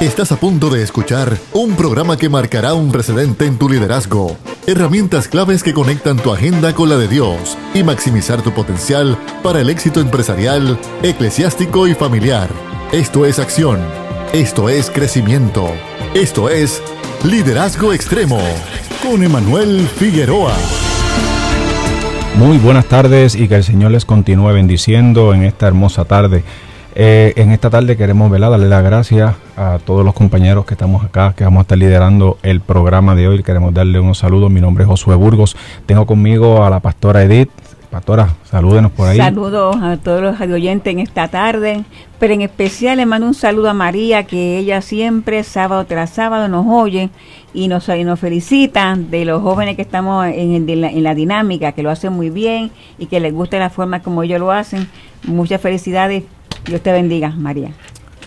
Estás a punto de escuchar un programa que marcará un precedente en tu liderazgo. Herramientas claves que conectan tu agenda con la de Dios y maximizar tu potencial para el éxito empresarial, eclesiástico y familiar. Esto es acción. Esto es crecimiento. Esto es Liderazgo Extremo con Emanuel Figueroa. Muy buenas tardes y que el Señor les continúe bendiciendo en esta hermosa tarde. Eh, en esta tarde queremos darle las gracias a todos los compañeros que estamos acá, que vamos a estar liderando el programa de hoy. Queremos darle unos saludos. Mi nombre es Josué Burgos. Tengo conmigo a la pastora Edith. Pastora, salúdenos por ahí. Saludos a todos los oyentes en esta tarde, pero en especial le mando un saludo a María, que ella siempre, sábado tras sábado, nos oye y nos, y nos felicita de los jóvenes que estamos en, en, la, en la dinámica, que lo hacen muy bien y que les gusta la forma como ellos lo hacen. Muchas felicidades Dios te bendiga, María.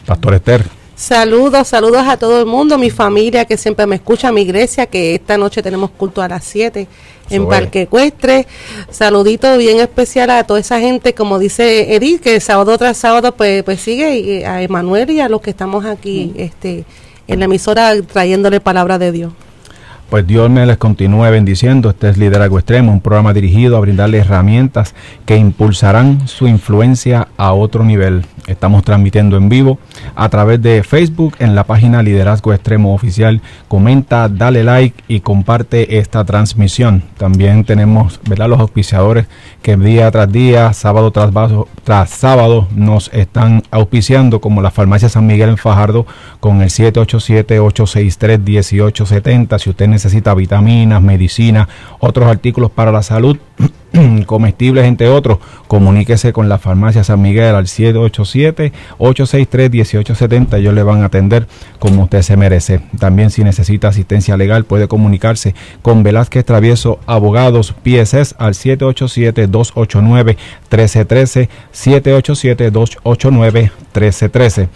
Pastor Esther. Saludos, saludos a todo el mundo, mi familia que siempre me escucha, mi iglesia, que esta noche tenemos culto a las 7 en Parque Ecuestre. Saludito bien especial a toda esa gente, como dice Edith, que sábado tras sábado pues, pues sigue, y a Emanuel y a los que estamos aquí este, en la emisora trayéndole palabra de Dios. Pues Dios me les continúe bendiciendo. Este es Liderazgo Extremo, un programa dirigido a brindarle herramientas que impulsarán su influencia a otro nivel. Estamos transmitiendo en vivo a través de Facebook en la página Liderazgo Extremo Oficial. Comenta, dale like y comparte esta transmisión. También tenemos ¿verdad? los auspiciadores que día tras día, sábado tras, tras sábado, nos están auspiciando, como la Farmacia San Miguel en Fajardo, con el 787-863-1870. Si usted necesita vitaminas, medicinas, otros artículos para la salud, comestibles, entre otros, comuníquese con la farmacia San Miguel al 787-863-1870. Ellos le van a atender como usted se merece. También si necesita asistencia legal puede comunicarse con Velázquez Travieso Abogados PSS al 787-289-1313. 787-289-1313.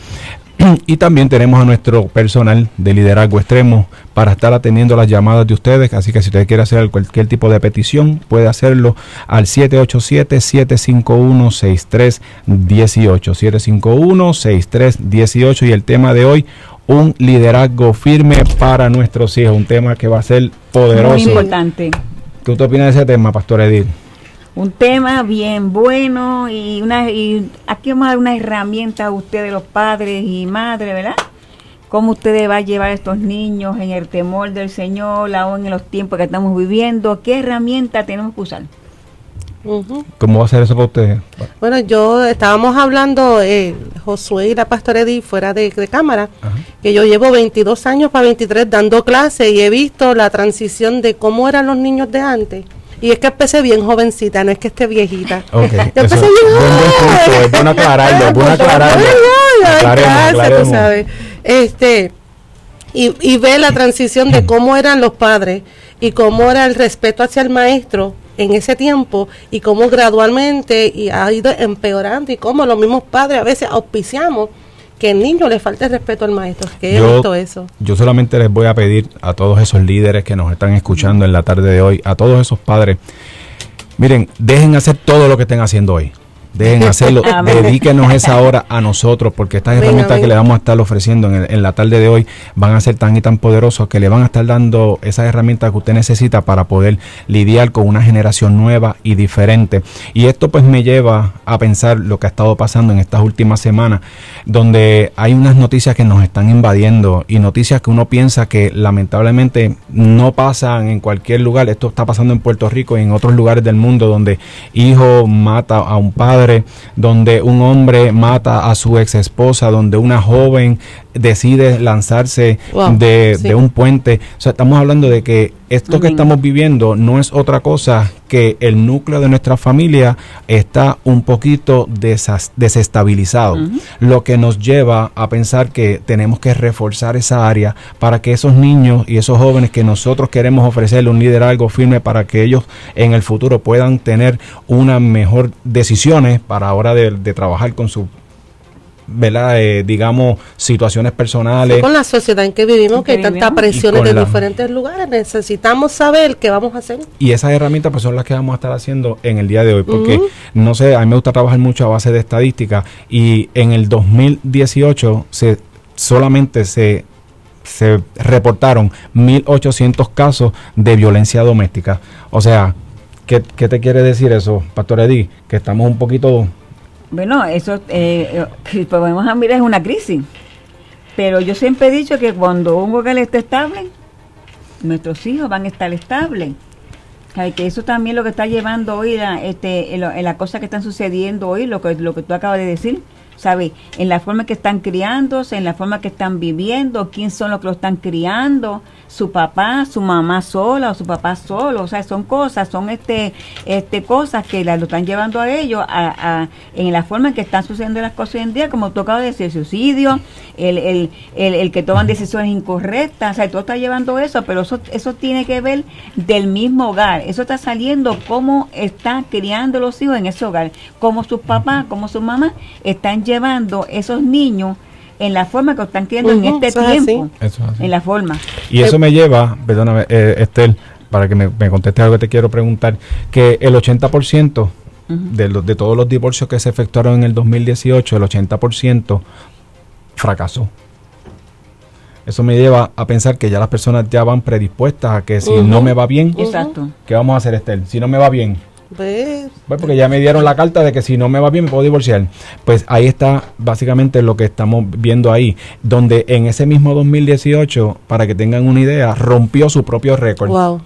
y también tenemos a nuestro personal de liderazgo extremo para estar atendiendo las llamadas de ustedes. Así que si usted quiere hacer cualquier tipo de petición, puede hacerlo al 787-751-6318. 751-6318. Y el tema de hoy, un liderazgo firme para nuestros hijos. Un tema que va a ser poderoso. Muy importante. ¿Qué usted opina de ese tema, Pastor Edith? Un tema bien bueno y una y aquí vamos a dar una herramienta a ustedes los padres y madres, ¿verdad? Cómo ustedes van a llevar a estos niños en el temor del Señor, aún en los tiempos que estamos viviendo, qué herramienta tenemos que usar. ¿Cómo va a ser eso para ustedes? Bueno, yo estábamos hablando, eh, Josué y la pastora Edith, fuera de, cámara, que yo llevo 22 años para 23 dando clases y he visto la transición de cómo eran los niños de antes y es que empecé bien jovencita, no es que esté viejita. Okay. Yo empecé bien Es bueno aclararlo, es bueno aclararlo. sabes. Este, y, y ve la transición de cómo eran los padres y cómo era el respeto hacia el maestro en ese tiempo y cómo gradualmente y ha ido empeorando y cómo los mismos padres a veces auspiciamos que el niño le falte respeto al maestro. Que yo, visto eso. Yo solamente les voy a pedir a todos esos líderes que nos están escuchando en la tarde de hoy, a todos esos padres, miren, dejen hacer todo lo que estén haciendo hoy. Dejen hacerlo, dedíquenos esa hora a nosotros, porque estas herramientas que le vamos a estar ofreciendo en, la tarde de hoy van a ser tan y tan poderosos que le van a estar dando esas herramientas que usted necesita para poder lidiar con una generación nueva y diferente. Y esto pues me lleva a pensar lo que ha estado pasando en estas últimas semanas, donde hay unas noticias que nos están invadiendo y noticias que uno piensa que lamentablemente no pasan en cualquier lugar. Esto está pasando en Puerto Rico y en otros lugares del mundo donde hijo mata a un padre donde un hombre mata a su ex esposa, donde una joven decide lanzarse de, un puente. O sea, estamos hablando de que esto que estamos viviendo no es otra cosa que el núcleo de nuestra familia está un poquito desestabilizado, lo que nos lleva a pensar que tenemos que reforzar esa área para que esos niños y esos jóvenes que nosotros queremos ofrecerle un liderazgo firme para que ellos en el futuro puedan tener una mejor decisiones para ahora de, de trabajar con su ¿verdad? Eh, digamos, situaciones personales. con la sociedad en que vivimos, que, hay tantas presiones de diferentes lugares, necesitamos saber qué vamos a hacer. Y esas herramientas pues son las que vamos a estar haciendo en el día de hoy, porque, no sé, a mí me gusta trabajar mucho a base de estadística y en el 2018 se solamente se, se reportaron 1.800 casos de violencia doméstica. O sea, ¿qué, ¿qué, te quiere decir eso, Pastor Eddy? Que estamos un poquito... Bueno, eso eh, eh podemos mirar es una crisis. Pero yo siempre he dicho que cuando un hogar esté estable, nuestros hijos van a estar estables. Que eso también lo que está llevando hoy, la, este, en las cosas que están sucediendo hoy, lo que, lo que tú acabas de decir, ¿sabe? En la forma que están criándose, en la forma que están viviendo, quién son los que lo están criando, su papá, su mamá sola o su papá solo, o sea, son cosas, son este, este cosas que la, lo están llevando a ellos a, en la forma en que están sucediendo las cosas hoy en día, como tocado decir, suicidio, el, el, el, que toman decisiones incorrectas, o sea, todo está llevando eso, pero eso, eso tiene que ver del mismo hogar, eso está saliendo cómo están criando los hijos en ese hogar, cómo sus papás, cómo sus mamás están llevando esos niños en la forma que están criando en este tiempo. En la forma. Y eso me lleva, perdóname, eh, Estel, para que me, me conteste algo que te quiero preguntar, que el 80% de, los, de todos los divorcios que se efectuaron en el 2018, el 80% fracasó. Eso me lleva a pensar que ya las personas ya van predispuestas a que si no me va bien, Exacto. ¿qué vamos a hacer, Estel? Si no me va bien, pues, pues, porque ya me dieron la carta de que si no me va bien me puedo divorciar. Pues ahí está básicamente lo que estamos viendo ahí, donde en ese mismo 2018, para que tengan una idea, rompió su propio récord. Wow.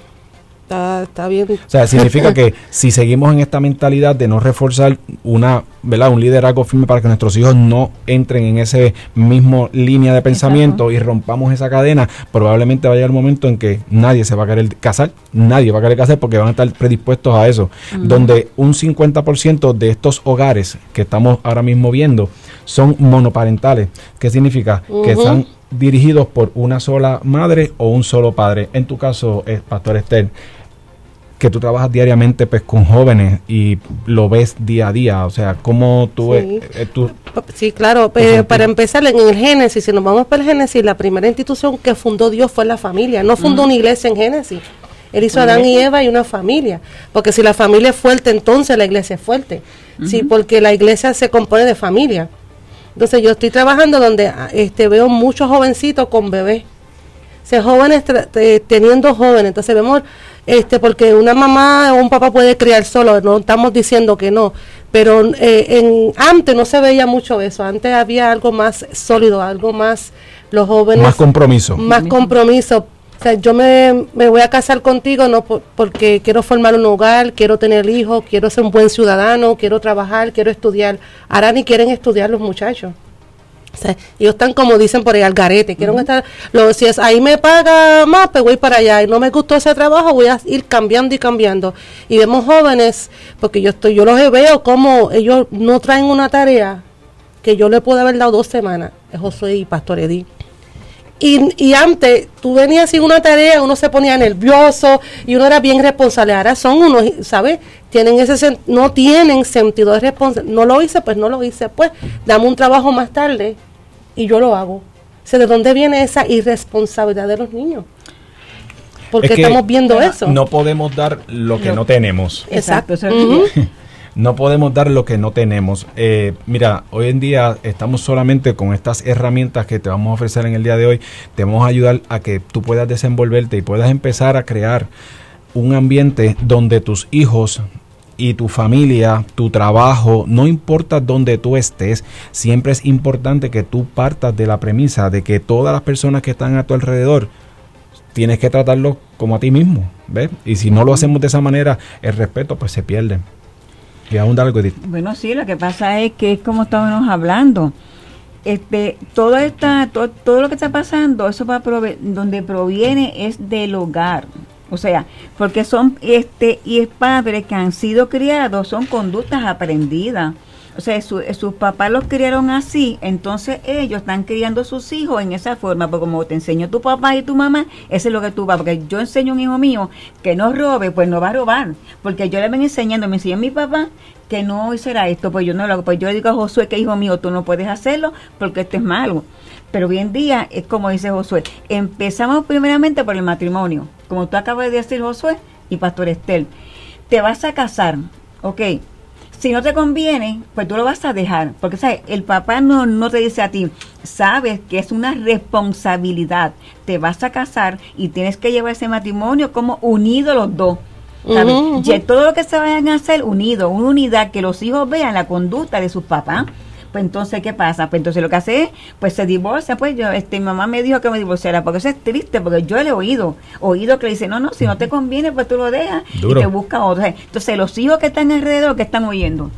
Está, bien. O sea, significa que si seguimos en esta mentalidad de no reforzar una, ¿verdad? un liderazgo firme para que nuestros hijos no entren en ese mismo línea de pensamiento y rompamos esa cadena, probablemente vaya el momento en que nadie se va a querer casar, nadie va a querer casar porque van a estar predispuestos a eso. Donde un 50% de estos hogares que estamos ahora mismo viendo son monoparentales. ¿Qué significa? Que están dirigidos por una sola madre o un solo padre. En tu caso, es Pastor Esther, que tú trabajas diariamente pues con jóvenes y lo ves día a día, o sea, ¿cómo tú... Sí, eh, sí claro, pero para empezar en el Génesis, si nos vamos para el Génesis, la primera institución que fundó Dios fue la familia, no fundó una iglesia en Génesis. Él hizo Adán y Eva y una familia, porque si la familia es fuerte, entonces la iglesia es fuerte. Sí, porque la iglesia se compone de familia. Entonces yo estoy trabajando donde ah, este veo muchos jovencitos con bebés. O jóvenes teniendo jóvenes. Entonces vemos este, porque una mamá o un papá puede criar solo, no estamos diciendo que no, pero eh, en, antes no se veía mucho eso, antes había algo más sólido, algo más, los jóvenes... Más compromiso. Más compromiso. O sea, yo me, voy a casar contigo no porque quiero formar un hogar, quiero tener hijos, quiero ser un buen ciudadano, quiero trabajar, quiero estudiar. Ahora ni quieren estudiar los muchachos. O sea, ellos están como dicen por ahí al garete, quiero estar, lo, si es ahí me paga más, pues voy para allá. Y no me gustó ese trabajo, voy a ir cambiando y cambiando. Y vemos jóvenes, porque yo estoy, yo los veo como ellos no traen una tarea que yo le puedo haber dado dos semanas, es Josué y Pastor Edí. Y, y, antes tú venías sin una tarea, uno se ponía nervioso y uno era bien responsable. Ahora son unos, ¿sabes? Tienen ese no tienen sentido de responsabilidad. No lo hice, pues no lo hice. Pues dame un trabajo más tarde y yo lo hago. O ¿de dónde viene esa irresponsabilidad de los niños? Porque estamos viendo eso. No podemos dar lo que no, tenemos. Exacto. no podemos dar lo que no tenemos. Eh, mira, hoy en día estamos solamente con estas herramientas que te vamos a ofrecer en el día de hoy. Te vamos a ayudar a que tú puedas desenvolverte y puedas empezar a crear un ambiente donde tus hijos y tu familia, tu trabajo, no importa dónde tú estés, siempre es importante que tú partas de la premisa de que todas las personas que están a tu alrededor tienes que tratarlo como a ti mismo, ¿ves? Y si no lo hacemos de esa manera, el respeto pues se pierde. Y algo, Bueno, sí, lo que pasa es que es como estábamos hablando. Este, todo, esta, todo, todo lo que está pasando, eso va donde proviene es del hogar. O sea, porque son este y es padres que han sido criados, son conductas aprendidas. O sea, sus papás los criaron así, entonces ellos están criando a sus hijos en esa forma, porque como te enseñó tu papá y tu mamá, eso es lo que tú vas, porque yo enseño a un hijo mío que no robe, pues no va a robar, porque yo le ven enseñando, me enseñó mi papá que no hiciera esto, pues yo no lo hago, pues yo digo a Josué que hijo mío, tú no puedes hacerlo porque esto es malo. Pero hoy en día es como dice Josué, empezamos primeramente por el matrimonio, como tú acabas de decir Josué y Pastor Estel, te vas a casar, ok, si no te conviene, pues tú lo vas a dejar. Porque, ¿sabes? El papá no, no te dice a ti, sabes que es una responsabilidad. Te vas a casar y tienes que llevar ese matrimonio como unidos los dos. ¿sabes? Todo lo que se vayan a hacer unidos, una unidad, que los hijos vean la conducta de sus papás. Pues entonces, ¿qué pasa? Pues entonces lo que hace es, pues se divorcia, pues yo, este, mi mamá me dijo que me divorciara, porque eso es triste, porque yo le he oído, oído que le dice, no, no, si no te conviene, pues tú lo dejas y te busca otro. Entonces, los hijos que están alrededor, que están oyendo,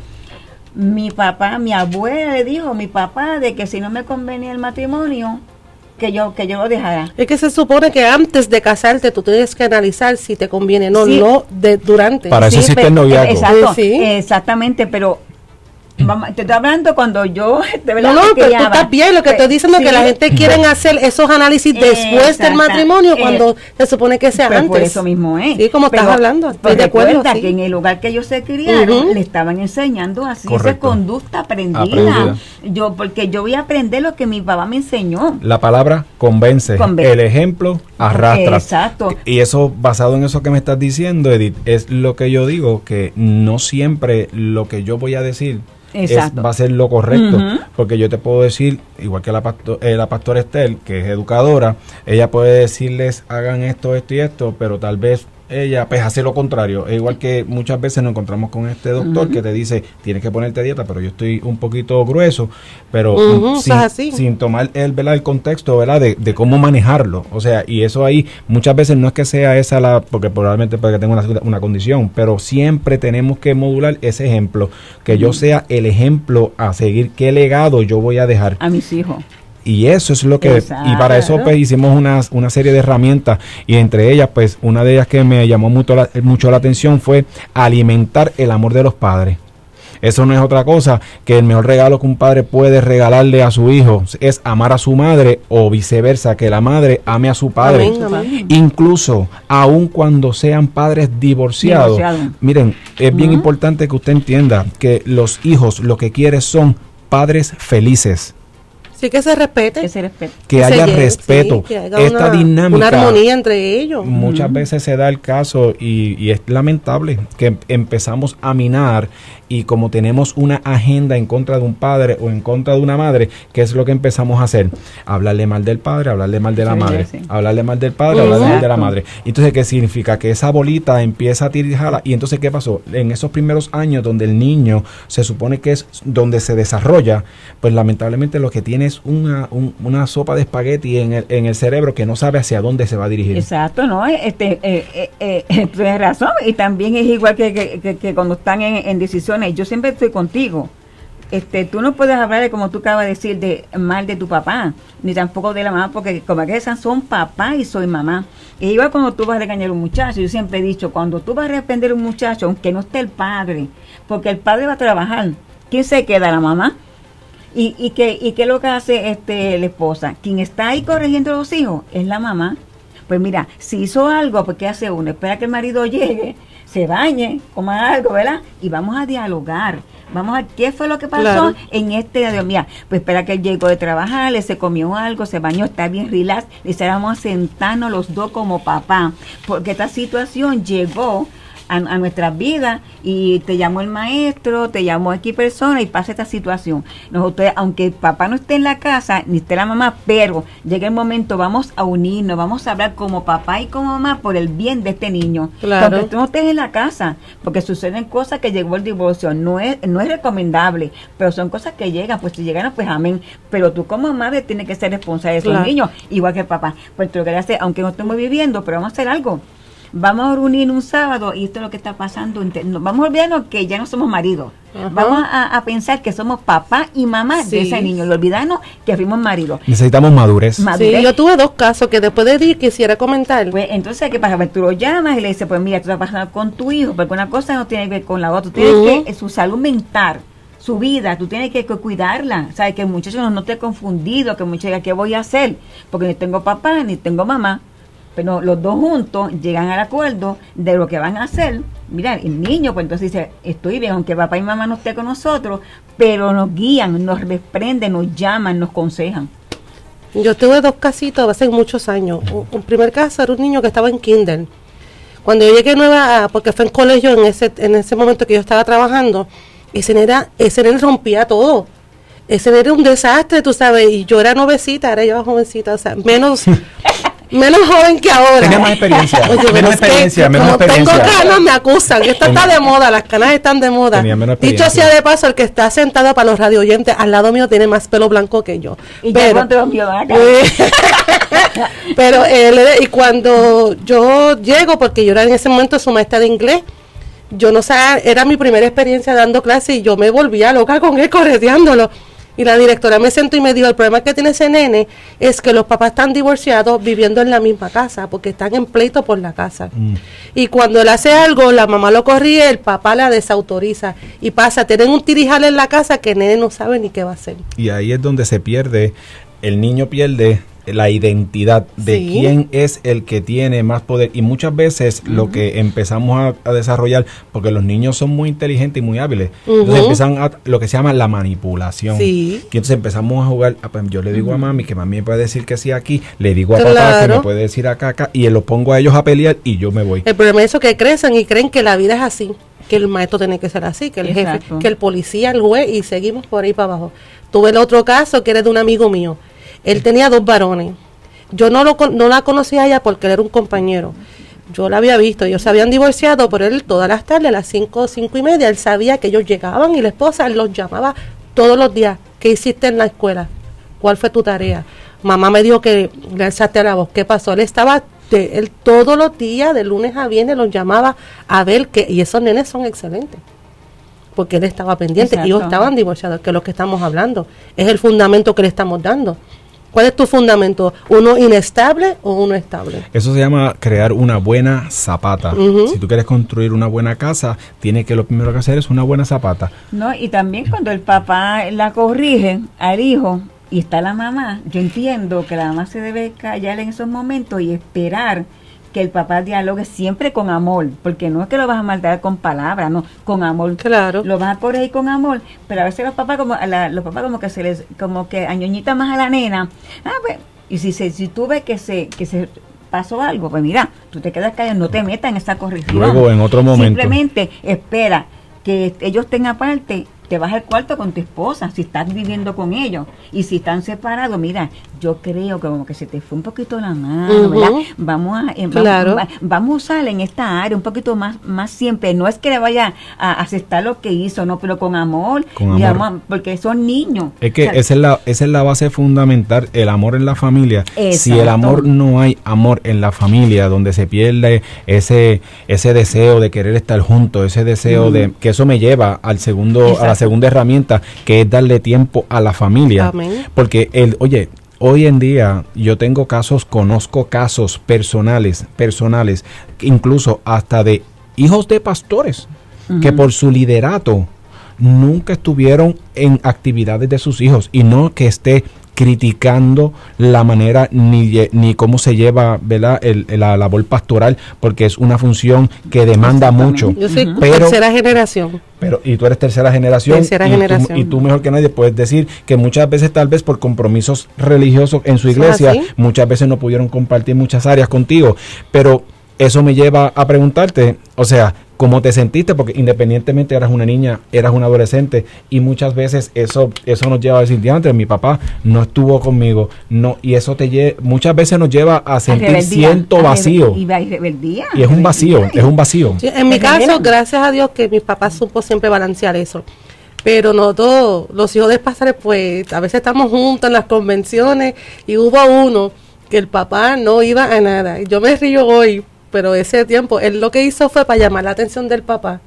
mi papá, mi abuela le dijo, mi papá, de que si no me convenía el matrimonio, que yo que yo lo dejara. Es que se supone que antes de casarte tú tienes que analizar si te conviene, no, no de durante. Para eso existe el noviazgo. Exacto, exactamente, pero te estoy hablando cuando yo no no pero tú estás bien lo que estoy diciendo es que la gente quiere hacer esos análisis después del matrimonio cuando se supone que sea antes por eso mismo es sí como estás hablando estoy de acuerdo que en el lugar que ellos se criaron le estaban enseñando así esa conducta aprendida. yo porque yo voy a aprender lo que mi papá me enseñó. La palabra convence, el ejemplo arrastra. Exacto. Y eso basado en eso que me estás diciendo Edith es lo que yo digo que no siempre lo que yo voy a decir va a ser lo correcto. Porque yo te puedo decir, igual que la, eh, la pastora Estel, que es educadora, ella puede decirles hagan esto, esto y esto, pero tal vez ella pues hace lo contrario. Es igual que muchas veces nos encontramos con este doctor que te dice, tienes que ponerte dieta, pero yo estoy un poquito grueso, pero sin, tomar el, el contexto ¿verdad? De, cómo manejarlo. O sea, y eso ahí muchas veces no es que sea esa la, porque probablemente porque tengo una, una condición, pero siempre tenemos que modular ese ejemplo, que yo sea el ejemplo a seguir, qué legado yo voy a dejar. A mis hijos. Y eso es lo que, y para eso pues hicimos una, una, serie de herramientas y entre ellas pues una de ellas que me llamó mucho la, mucho la atención fue alimentar el amor de los padres. Eso no es otra cosa que el mejor regalo que un padre puede regalarle a su hijo es amar a su madre o viceversa, que la madre ame a su padre. Incluso aun cuando sean padres divorciados. Miren, es bien importante que usted entienda que los hijos lo que quieren son padres felices Sí, que se respete. Que, haya respeto. Esta dinámica. Una armonía entre ellos. Muchas veces se da el caso y, y, es lamentable que empezamos a minar y como tenemos una agenda en contra de un padre o en contra de una madre, ¿qué es lo que empezamos a hacer? Hablarle mal del padre, hablarle mal de la madre, hablarle mal del padre, hablarle mal de la madre. Entonces, ¿qué significa? Que esa bolita empieza a tirar y entonces, ¿qué pasó? En esos primeros años donde el niño se supone que es donde se desarrolla, pues lamentablemente lo que tiene una, sopa de espagueti en el, en el cerebro que no sabe hacia dónde se va a dirigir. Exacto, ¿no? Este, eh, eh, eh tienes razón. Y también es igual que, cuando están en, decisiones yo siempre estoy contigo. Este, tú no puedes hablar como tú acabas de decir de mal de tu papá, ni tampoco de la mamá, porque como que esas son papá y soy mamá. Y igual cuando tú vas a regañar a un muchacho, yo siempre he dicho, cuando tú vas a reprender a un muchacho, aunque no esté el padre, porque el padre va a trabajar, ¿quién se queda? La mamá. ¿Y, y, qué, y qué es lo que hace este, la esposa? Quien está ahí corrigiendo a los hijos es la mamá. Pues mira, si hizo algo, pues ¿qué hace uno? Espera que el marido llegue se bañe, coma algo, ¿verdad? Y vamos a dialogar. Vamos a ver qué fue lo que pasó en este día. Mira, pues espera que él llegó de trabajar, le se comió algo, se bañó, está bien relax. Le vamos a sentarnos los dos como papá. Porque esta situación llegó a, nuestras vidas y te llamó el maestro, te llamó aquí persona y pasa esta situación. Nosotros, aunque el papá no esté en la casa, ni esté la mamá, pero llega el momento, vamos a unirnos, vamos a hablar como papá y como mamá por el bien de este niño. Claro. Aunque tú no estés en la casa, porque suceden cosas que llegó el divorcio, no es, no es recomendable, pero son cosas que llegan, pues si llegan, pues amén. Pero tú como madre tienes que ser responsable de esos niños, igual que el papá. Pues tú lo que hacer, aunque no estemos viviendo, pero vamos a hacer algo vamos a reunir un sábado y esto es lo que está pasando. Vamos a olvidarnos que ya no somos maridos. Vamos a, pensar que somos papá y mamá de ese niño y olvidarnos que fuimos maridos. Necesitamos madurez. Sí, yo tuve dos casos que después de ir quisiera comentar. Pues entonces, ¿qué pasa? Pues tú lo llamas y le dices, pues mira, tú estás pasando con tu hijo, porque una cosa no tiene que ver con la otra. Tú tienes que, su salud mental su vida, tú tienes que, cuidarla. Sabes que el muchacho no, no esté confundido, que el muchacho diga, ¿qué voy a hacer? Porque ni tengo papá ni tengo mamá pero los dos juntos llegan al acuerdo de lo que van a hacer. Mira, el niño, pues entonces dice, estoy bien, aunque papá y mamá no estén con nosotros, pero nos guían, nos reprenden, nos llaman, nos consejan. Yo tuve dos casitos hace muchos años. Un, primer caso era un niño que estaba en kinder. Cuando yo llegué nueva, porque fue en colegio en ese, en ese momento que yo estaba trabajando, ese nene, ese nene rompía todo. Ese nene era un desastre, tú sabes, y yo era novecita, ahora yo jovencita, o sea, menos, menos joven que ahora. Tenía más experiencia. Oye, menos es que experiencia, menos como experiencia. tengo canas, me acusan. Esto está de moda, las canas están de moda. Tenía menos Dicho experiencia. sea de paso, el que está sentado para los radio oyentes al lado mío tiene más pelo blanco que yo. Y los vio acá. Pero él, y cuando yo llego, porque yo era en ese momento su maestra de inglés, yo no sé, era mi primera experiencia dando clase y yo me volvía loca con él correteándolo. Y la directora me sentó y me dijo, el problema que tiene ese nene es que los papás están divorciados viviendo en la misma casa, porque están en pleito por la casa. Mm. Y cuando él hace algo, la mamá lo corrige, el papá la desautoriza. Y pasa, tienen un tirijal en la casa que el nene no sabe ni qué va a hacer. Y ahí es donde se pierde, el niño pierde la identidad de Sí. quién es el que tiene más poder. Y muchas veces lo que empezamos a, a desarrollar, porque los niños son muy inteligentes y muy hábiles, entonces empiezan a lo que se llama la manipulación. Sí. Y entonces empezamos a jugar, ah, pues yo le digo a mami que mami me puede decir que sí aquí, le digo a papá que me puede decir acá, acá, y lo pongo a ellos a pelear y yo me voy. El problema es eso que crecen y creen que la vida es así, que el maestro tiene que ser así, que el jefe, que el policía, el juez y seguimos por ahí para abajo. Tuve el otro caso que era de un amigo mío. Él tenía dos varones. Yo no, lo, no la conocía a ella porque él era un compañero. Yo la había visto, ellos se habían divorciado, pero él todas las tardes, a las cinco, cinco y media, él sabía que ellos llegaban y la esposa los llamaba todos los días. ¿Qué hiciste en la escuela? ¿Cuál fue tu tarea? Mamá me dijo que le alzaste la voz. ¿Qué pasó? Él estaba, de- él todos los días, de lunes a viernes, los llamaba a ver que, y esos nenes son excelentes. Porque él estaba pendiente, Exacto. ellos estaban divorciados, que es lo que estamos hablando. Es el fundamento que le estamos dando. ¿Cuál es tu fundamento? ¿Uno inestable o uno estable? Eso se llama crear una buena zapata. Si tú quieres construir una buena casa, tienes que lo primero que hacer es una buena zapata. No, y también cuando el papá la corrige al hijo y está la mamá, yo entiendo que la mamá se debe callar en esos momentos y esperar que el papá dialogue siempre con amor, porque no es que lo vas a maldar con palabras, no, con amor. Claro. Lo vas a corregir con amor, pero a veces los papás como a la- los papás como que se les como que añoñita más a la nena. Ah, pues, y si se, si tú ves que se que se pasó algo, pues mira, tú te quedas callado, no te metas en esa corrección. Luego, en otro momento. Simplemente espera que ellos estén aparte, te vas al cuarto con tu esposa, si estás viviendo con ellos. Y si están separados, mira, yo creo que como que se te fue un poquito la mano. ¿verdad? Vamos a, eh, Claro. va- vamos a usar en esta área un poquito más, más siempre. No es que le vaya a aceptar lo que hizo, no, pero con amor. Con amor. porque son niños. Es que O sea, esa, es la, esa es la base fundamental, el amor en la familia. Si el amor no hay amor en la familia, donde se pierde ese ese deseo de querer estar juntos, ese deseo de que eso me lleva al segundo a la segunda herramienta, que es darle tiempo a la familia. Amén. Porque el, oye, hoy en día yo tengo casos, conozco casos personales, personales, incluso hasta de hijos de pastores que por su liderato nunca estuvieron en actividades de sus hijos y no que esté criticando la manera ni, ni cómo se lleva ¿verdad? El- la labor pastoral porque es una función que demanda mucho Yo soy Pero- tercera generación. pero y tú eres tercera generación Tercera y, tú- generación. y tú mejor que nadie puedes decir que muchas veces tal vez por compromisos religiosos en su ¿Eso es iglesia muchas veces no pudieron compartir muchas áreas contigo pero eso me lleva a preguntarte o sea cómo te sentiste porque independientemente eras una niña eras una adolescente y muchas veces eso eso nos lleva a decir diantre mi papá no estuvo conmigo no y eso te lle- muchas veces nos lleva a a sentir rebeldía, a rebe- vacío Y, rebeldía. y es un vacío rebeldía. es un vacío Sí, en mi caso, gracias a Dios que mis papás supo siempre balancear eso. Pero no todos, los hijos de pastores, pues a veces estamos juntos en las convenciones y hubo uno que el papá no iba a nada. Y Yo me río hoy, pero ese tiempo, él lo que hizo fue para llamar la atención del papá.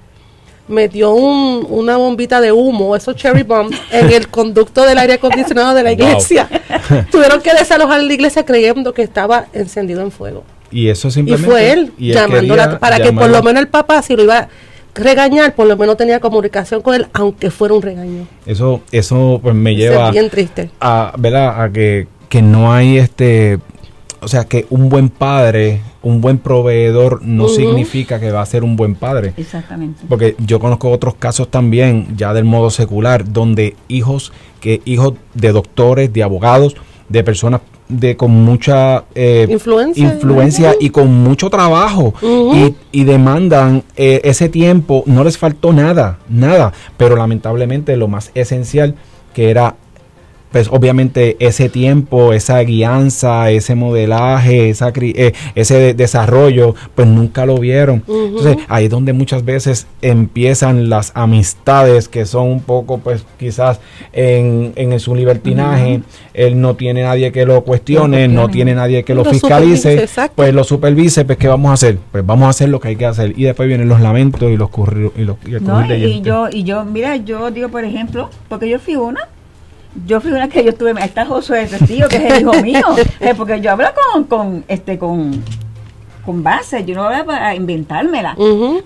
Metió un, una bombita de humo, esos cherry bombs, en el conducto del aire acondicionado de la Wow. iglesia. Tuvieron que desalojar la iglesia creyendo que estaba encendido en fuego. y eso Y simplemente fue él y él llamándola para que por lo menos el papá, si lo iba a regañar, por lo menos tenía comunicación con él, aunque fuera un regaño. Eso, eso pues me lleva es bien triste. a, ¿verdad? a que, que no hay este, o sea, que un buen padre, un buen proveedor no significa que va a ser un buen padre. Exactamente. Porque yo conozco otros casos también, ya del modo secular, donde hijos, que hijos de doctores, de abogados, de personas de con mucha eh, influencia, influencia y con mucho trabajo y, y, demandan eh, ese tiempo, no les faltó nada, nada, pero lamentablemente lo más esencial que era pues obviamente ese tiempo, esa guianza, ese modelaje, esa, eh, ese desarrollo, pues nunca lo vieron. Entonces ahí es donde muchas veces empiezan las amistades que son un poco, pues quizás en, en su libertinaje, él no tiene nadie que lo cuestione, no tiene nadie que lo, fiscalice, pues lo supervise, pues ¿qué vamos a hacer? Pues vamos a hacer lo que hay que hacer. Y después vienen los lamentos y los y los y, no, y yo, y yo, mira, yo digo, por ejemplo, porque yo fui una yo fui una que yo tuve, está Josué tío que es el hijo mío, eh, porque yo hablo con, con, este, con, con base, yo no voy a inventármela,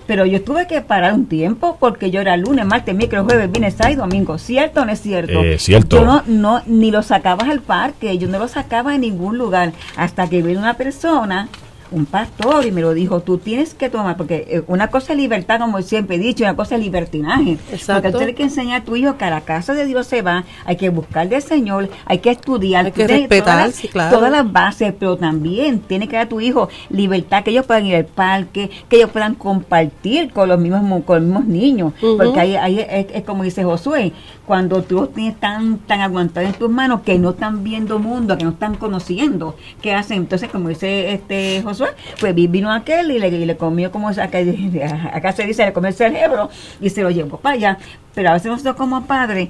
pero yo tuve que parar un tiempo porque yo era lunes, martes, miércoles, jueves, viernes, sábado y domingo, ¿cierto o no es cierto? Eh, cierto. Yo no, no, ni lo sacabas al parque, yo no lo sacaba en ningún lugar, hasta que vino una persona un pastor y me lo dijo, tú tienes que tomar, porque eh, una cosa es libertad, como siempre he dicho, una cosa es libertinaje. Porque tú tienes que enseñar a tu hijo que a la casa de Dios se va, hay que buscar del Señor, hay que estudiar, hay que respetar, todas, las, bases, pero también tiene que dar a tu hijo libertad, que ellos puedan ir al parque, que ellos puedan compartir con los mismos, con los mismos niños, porque ahí, ahí es, como dice Josué, cuando tú los tienes tan, tan aguantados en tus manos que no están viendo mundo, que no están conociendo, ¿qué hacen? Entonces, como dice este Josué, pues vino aquel y le, le comió como acá, acá se dice, le comió el cerebro y se lo llevó para allá. Pero a veces nosotros como padres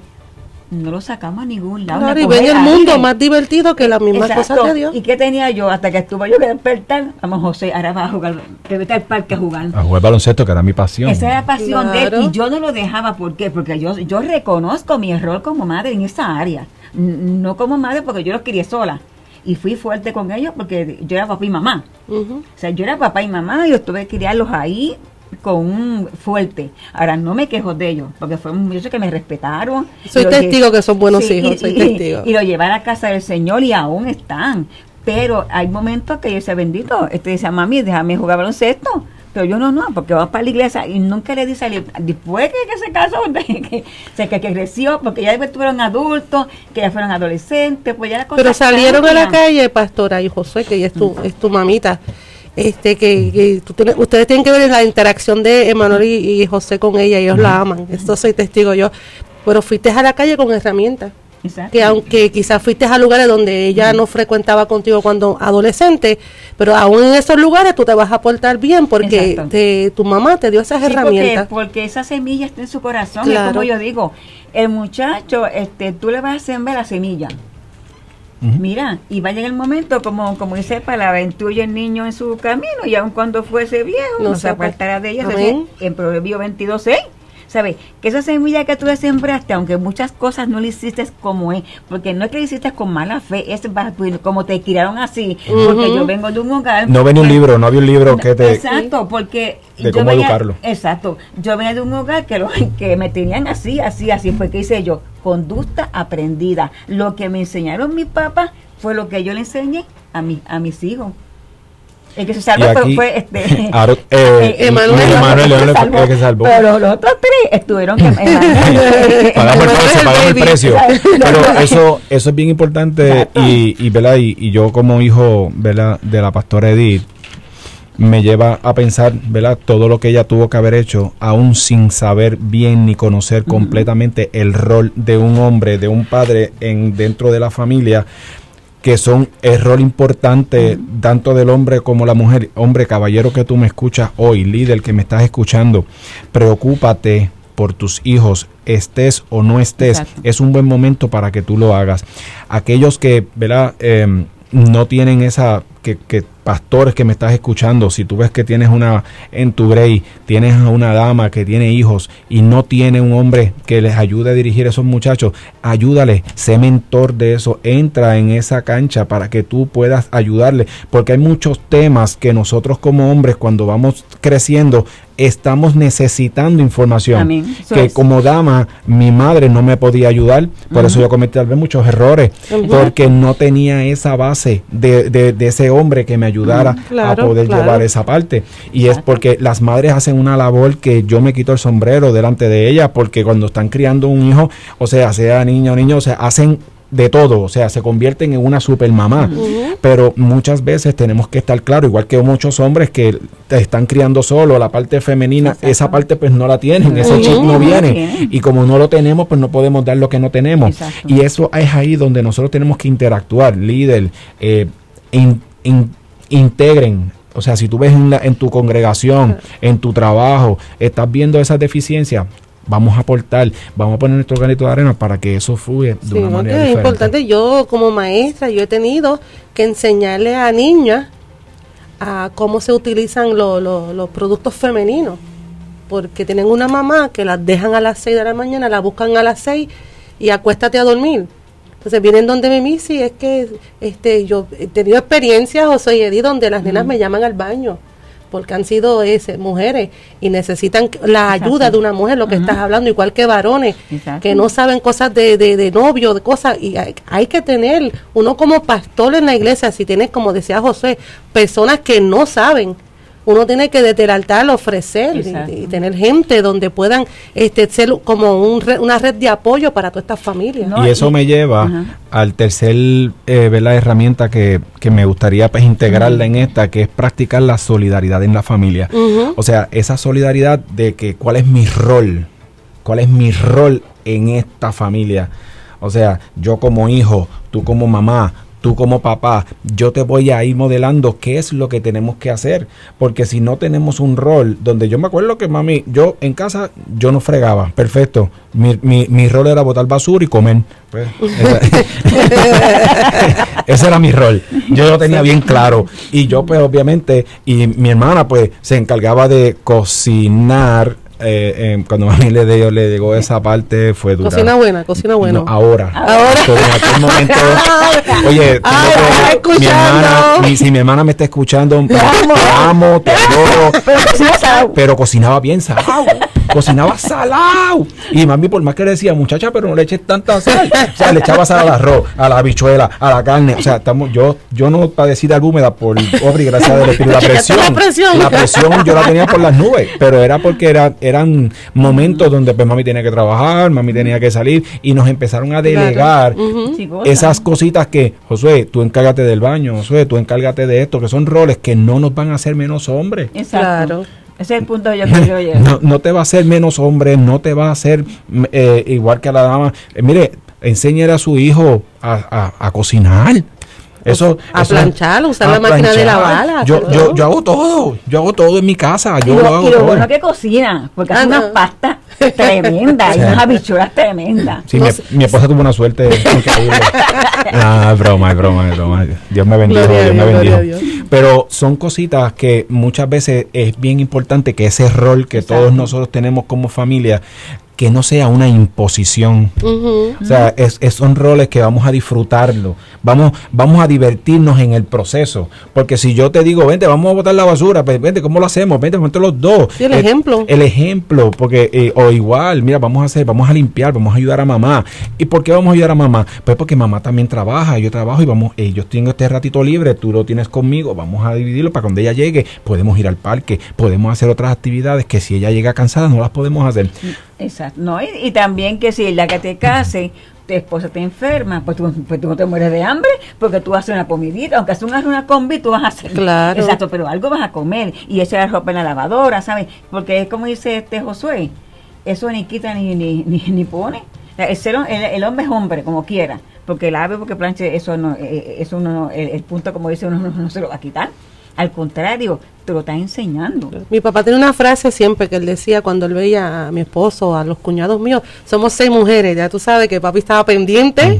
no lo sacamos a ningún lado. Claro, y ven el mundo más divertido que la misma cosa de Dios. ¿Y qué tenía yo? Hasta que estuve yo que despertar, vamos José, ahora va a jugar, te vete al parque a jugar. A jugar baloncesto, que era mi pasión. Esa era la pasión de él, y yo no lo dejaba, ¿por qué? Porque yo, yo reconozco mi error como madre en esa área. No como madre porque yo lo quería sola y fui fuerte con ellos porque yo era papá y mamá. O sea, yo era papá y mamá, y yo tuve que criarlos ahí con un fuerte. Ahora no me quejo de ellos, porque fue muchos que me respetaron. Soy testigo que son buenos hijos, soy testigo. Y, lo llevar a casa del Señor y aún están. Pero hay momentos que yo decía, bendito, este dice, mami, déjame jugar baloncesto pero yo no, no, porque va para la iglesia y nunca le di salir. Después que, se casó, que, que, que, creció, porque ya después fueron adultos, que ya fueron adolescentes, pues ya la cosa Pero salieron a la calle, pastora y José, que ella es tu, es tu mamita. Este, que, ustedes tienen que ver la interacción de Emanuel y, José con ella, ellos la aman, esto soy testigo yo. Pero fuiste a la calle con herramientas. Que aunque quizás fuiste a lugares donde ella no frecuentaba contigo cuando adolescente, pero aún en esos lugares tú te vas a portar bien porque tu mamá te dio esas herramientas. Porque, esa semilla está en su corazón, es como yo digo, el muchacho, este, tú le vas a sembrar la semilla. Mira, y va a llegar el momento, como, como dice para la aventura el niño en su camino, y aun cuando fuese viejo, no, se apartará de ella. En Proverbio 22, 6 ¿sabes? Que esa semilla que tú le sembraste, aunque muchas cosas no le hiciste como es, porque no es que le hiciste con mala fe, es como te criaron así, porque yo vengo de un hogar. No venía un libro, no había un libro que te. Exacto, porque. De cómo educarlo. Exacto. Yo venía de un hogar que, lo, que me tenían así, así, así. Fue que hice yo, conducta aprendida. Lo que me enseñaron mis papás fue lo que yo le enseñé a, mi, a mis hijos. El que se salvó fue este, Aro, eh, eh, Emanuel, Emanuel fue el que salvó. Pero los otros tres estuvieron que pagamos el precio, pagamos el precio. Pero eso, eso es bien importante y, y, ¿verdad? Y, y, yo como hijo ¿verdad? de la pastora Edith me lleva a pensar, ¿verdad? Todo lo que ella tuvo que haber hecho, aún sin saber bien ni conocer completamente el rol de un hombre, de un padre en dentro de la familia, que son el rol importante tanto del hombre como la mujer. Hombre, caballero que tú me escuchas hoy, líder que me estás escuchando, preocúpate por tus hijos, estés o no estés, es un buen momento para que tú lo hagas. Aquellos que, ¿verdad? Em, no tienen esa que, que, pastores que me estás escuchando, si tú ves que tienes una en tu grey, tienes a una dama que tiene hijos y no tiene un hombre que les ayude a dirigir a esos muchachos, ayúdale, sé mentor de eso, entra en esa cancha para que tú puedas ayudarle, porque hay muchos temas que nosotros como hombres cuando vamos creciendo estamos necesitando información. Que como dama, mi madre no me podía ayudar, por eso yo cometí tal vez muchos errores, porque no tenía esa base de, de, de ese hombre que me ayudara a poder llevar esa parte. Y es porque las madres hacen una labor que yo me quito el sombrero delante de ellas, porque cuando están criando un hijo, o sea, sea niña o niño, o sea, hacen de todo, o sea, se convierten en una super mamá. Pero muchas veces tenemos que estar claro, igual que muchos hombres que te están criando solo, la parte femenina, esa parte pues no la tienen, ese chip no viene. Y como no lo tenemos, pues no podemos dar lo que no tenemos. Y eso es ahí donde nosotros tenemos que interactuar, líder, eh, integren o sea, si tú ves en, en tu congregación, en tu trabajo, estás viendo esas deficiencias, vamos a aportar, vamos a poner nuestro granito de arena para que eso fluya de una manera es importante. Yo como maestra, yo he tenido que enseñarle a niñas a cómo se utilizan los productos femeninos, porque tienen una mamá que las dejan a las 6 de la mañana, la buscan a las 6 y acuéstate a dormir. Entonces vienen donde me y es que este yo he tenido experiencias, o soy Edith, donde las nenas me llaman al baño porque han sido ese, mujeres y necesitan la ayuda de una mujer, lo que estás hablando, igual que varones, que no saben cosas de, de, de novio, de cosas, y hay, que tener, uno como pastor en la iglesia, si tienes, como decía José, personas que no saben, uno tiene que desde el altar ofrecer y, tener gente donde puedan este, ser como un una red de apoyo para todas estas familias. Y eso me lleva al tercer eh, la herramienta que, que, me gustaría pues integrarla en esta, que es practicar la solidaridad en la familia. O sea, esa solidaridad de que cuál es mi rol, cuál es mi rol en esta familia. O sea, yo como hijo, tú como mamá, tú como papá, yo te voy a ir modelando qué es lo que tenemos que hacer, porque si no tenemos un rol, donde yo me acuerdo que mami, yo en casa yo no fregaba, perfecto, mi, mi, mi rol era botar basura y comer. Pues, ese era mi rol, yo lo tenía bien claro, y yo pues obviamente, y mi hermana pues se encargaba de cocinar, eh, eh, cuando a mí le, dio, le llegó esa parte fue dura. Cocina buena, cocina buena. ahora. Ahora. en aquel momento, oye, mi hermana, si mi hermana me está escuchando, te amo, te adoro, pero cocinaba bien salado. cocinaba salado. Y mami, por más que le decía, muchacha, pero no le eches tanta sal. O sea, le echaba sal al arroz, a la habichuela, a la carne. O sea, estamos, yo, yo no padecí de albúmeda por obra y gracia del Espíritu. La presión, la presión yo la tenía por las nubes, pero era porque era eran momentos donde pues mami tenía que trabajar, mami tenía que salir y nos empezaron a delegar esas cositas que, Josué, tú encárgate del baño, Josué, tú encárgate de esto, que son roles que no nos van a hacer menos hombres. Exacto. Ese es el punto que yo quiero no, no te va a hacer menos hombre, no te va a hacer eh, igual que a la dama. Eh, mire, enséñale a su hijo a, a cocinar. Eso, a planchar, usar la máquina de lavar. Yo, yo, yo hago todo, yo hago todo en mi casa. Yo y lo, hago y lo bueno que cocina, porque hace unas pastas tremendas y unas habichuelas tremendas. Sí, mi, esposa tuvo una suerte increíble. ah, es broma, es broma, es broma. Dios me bendijo, Dios, me bendijo. Pero son cositas que muchas veces es bien importante que ese rol que todos nosotros tenemos como familia que no sea una imposición. O sea, es, son roles que vamos a disfrutarlo, vamos, vamos a divertirnos en el proceso. Porque si yo te digo, vente, vamos a botar la basura, pues vente, ¿cómo lo hacemos? Vente, vente los dos. el, ejemplo. El ejemplo, porque, eh, o igual, mira, vamos a hacer, vamos a limpiar, vamos a ayudar a mamá. ¿Y por qué vamos a ayudar a mamá? Pues porque mamá también trabaja, yo trabajo y vamos, eh, yo tengo este ratito libre, tú lo tienes conmigo, vamos a dividirlo para cuando ella llegue, podemos ir al parque, podemos hacer otras actividades que si ella llega cansada no las podemos hacer. Exacto. No, y, también que si la que te case, tu esposa te enferma, pues tú, pues tú no te mueres de hambre porque tú haces una comidita, aunque haces una, una combi, tú vas a hacer. Claro. Exacto, pero algo vas a comer y echar la ropa en la lavadora, ¿sabes? Porque es como dice este Josué, eso ni quita ni, ni, ni, pone. El, el, hombre es hombre, como quiera, porque el ave, porque planche, eso no, eh, eh, eso no, el, punto, como dice uno, no se lo va a quitar. Al contrario, te lo está enseñando. Mi papá tiene una frase siempre que él decía cuando él veía a mi esposo, a los cuñados míos, somos seis mujeres, ya tú sabes que papi estaba pendiente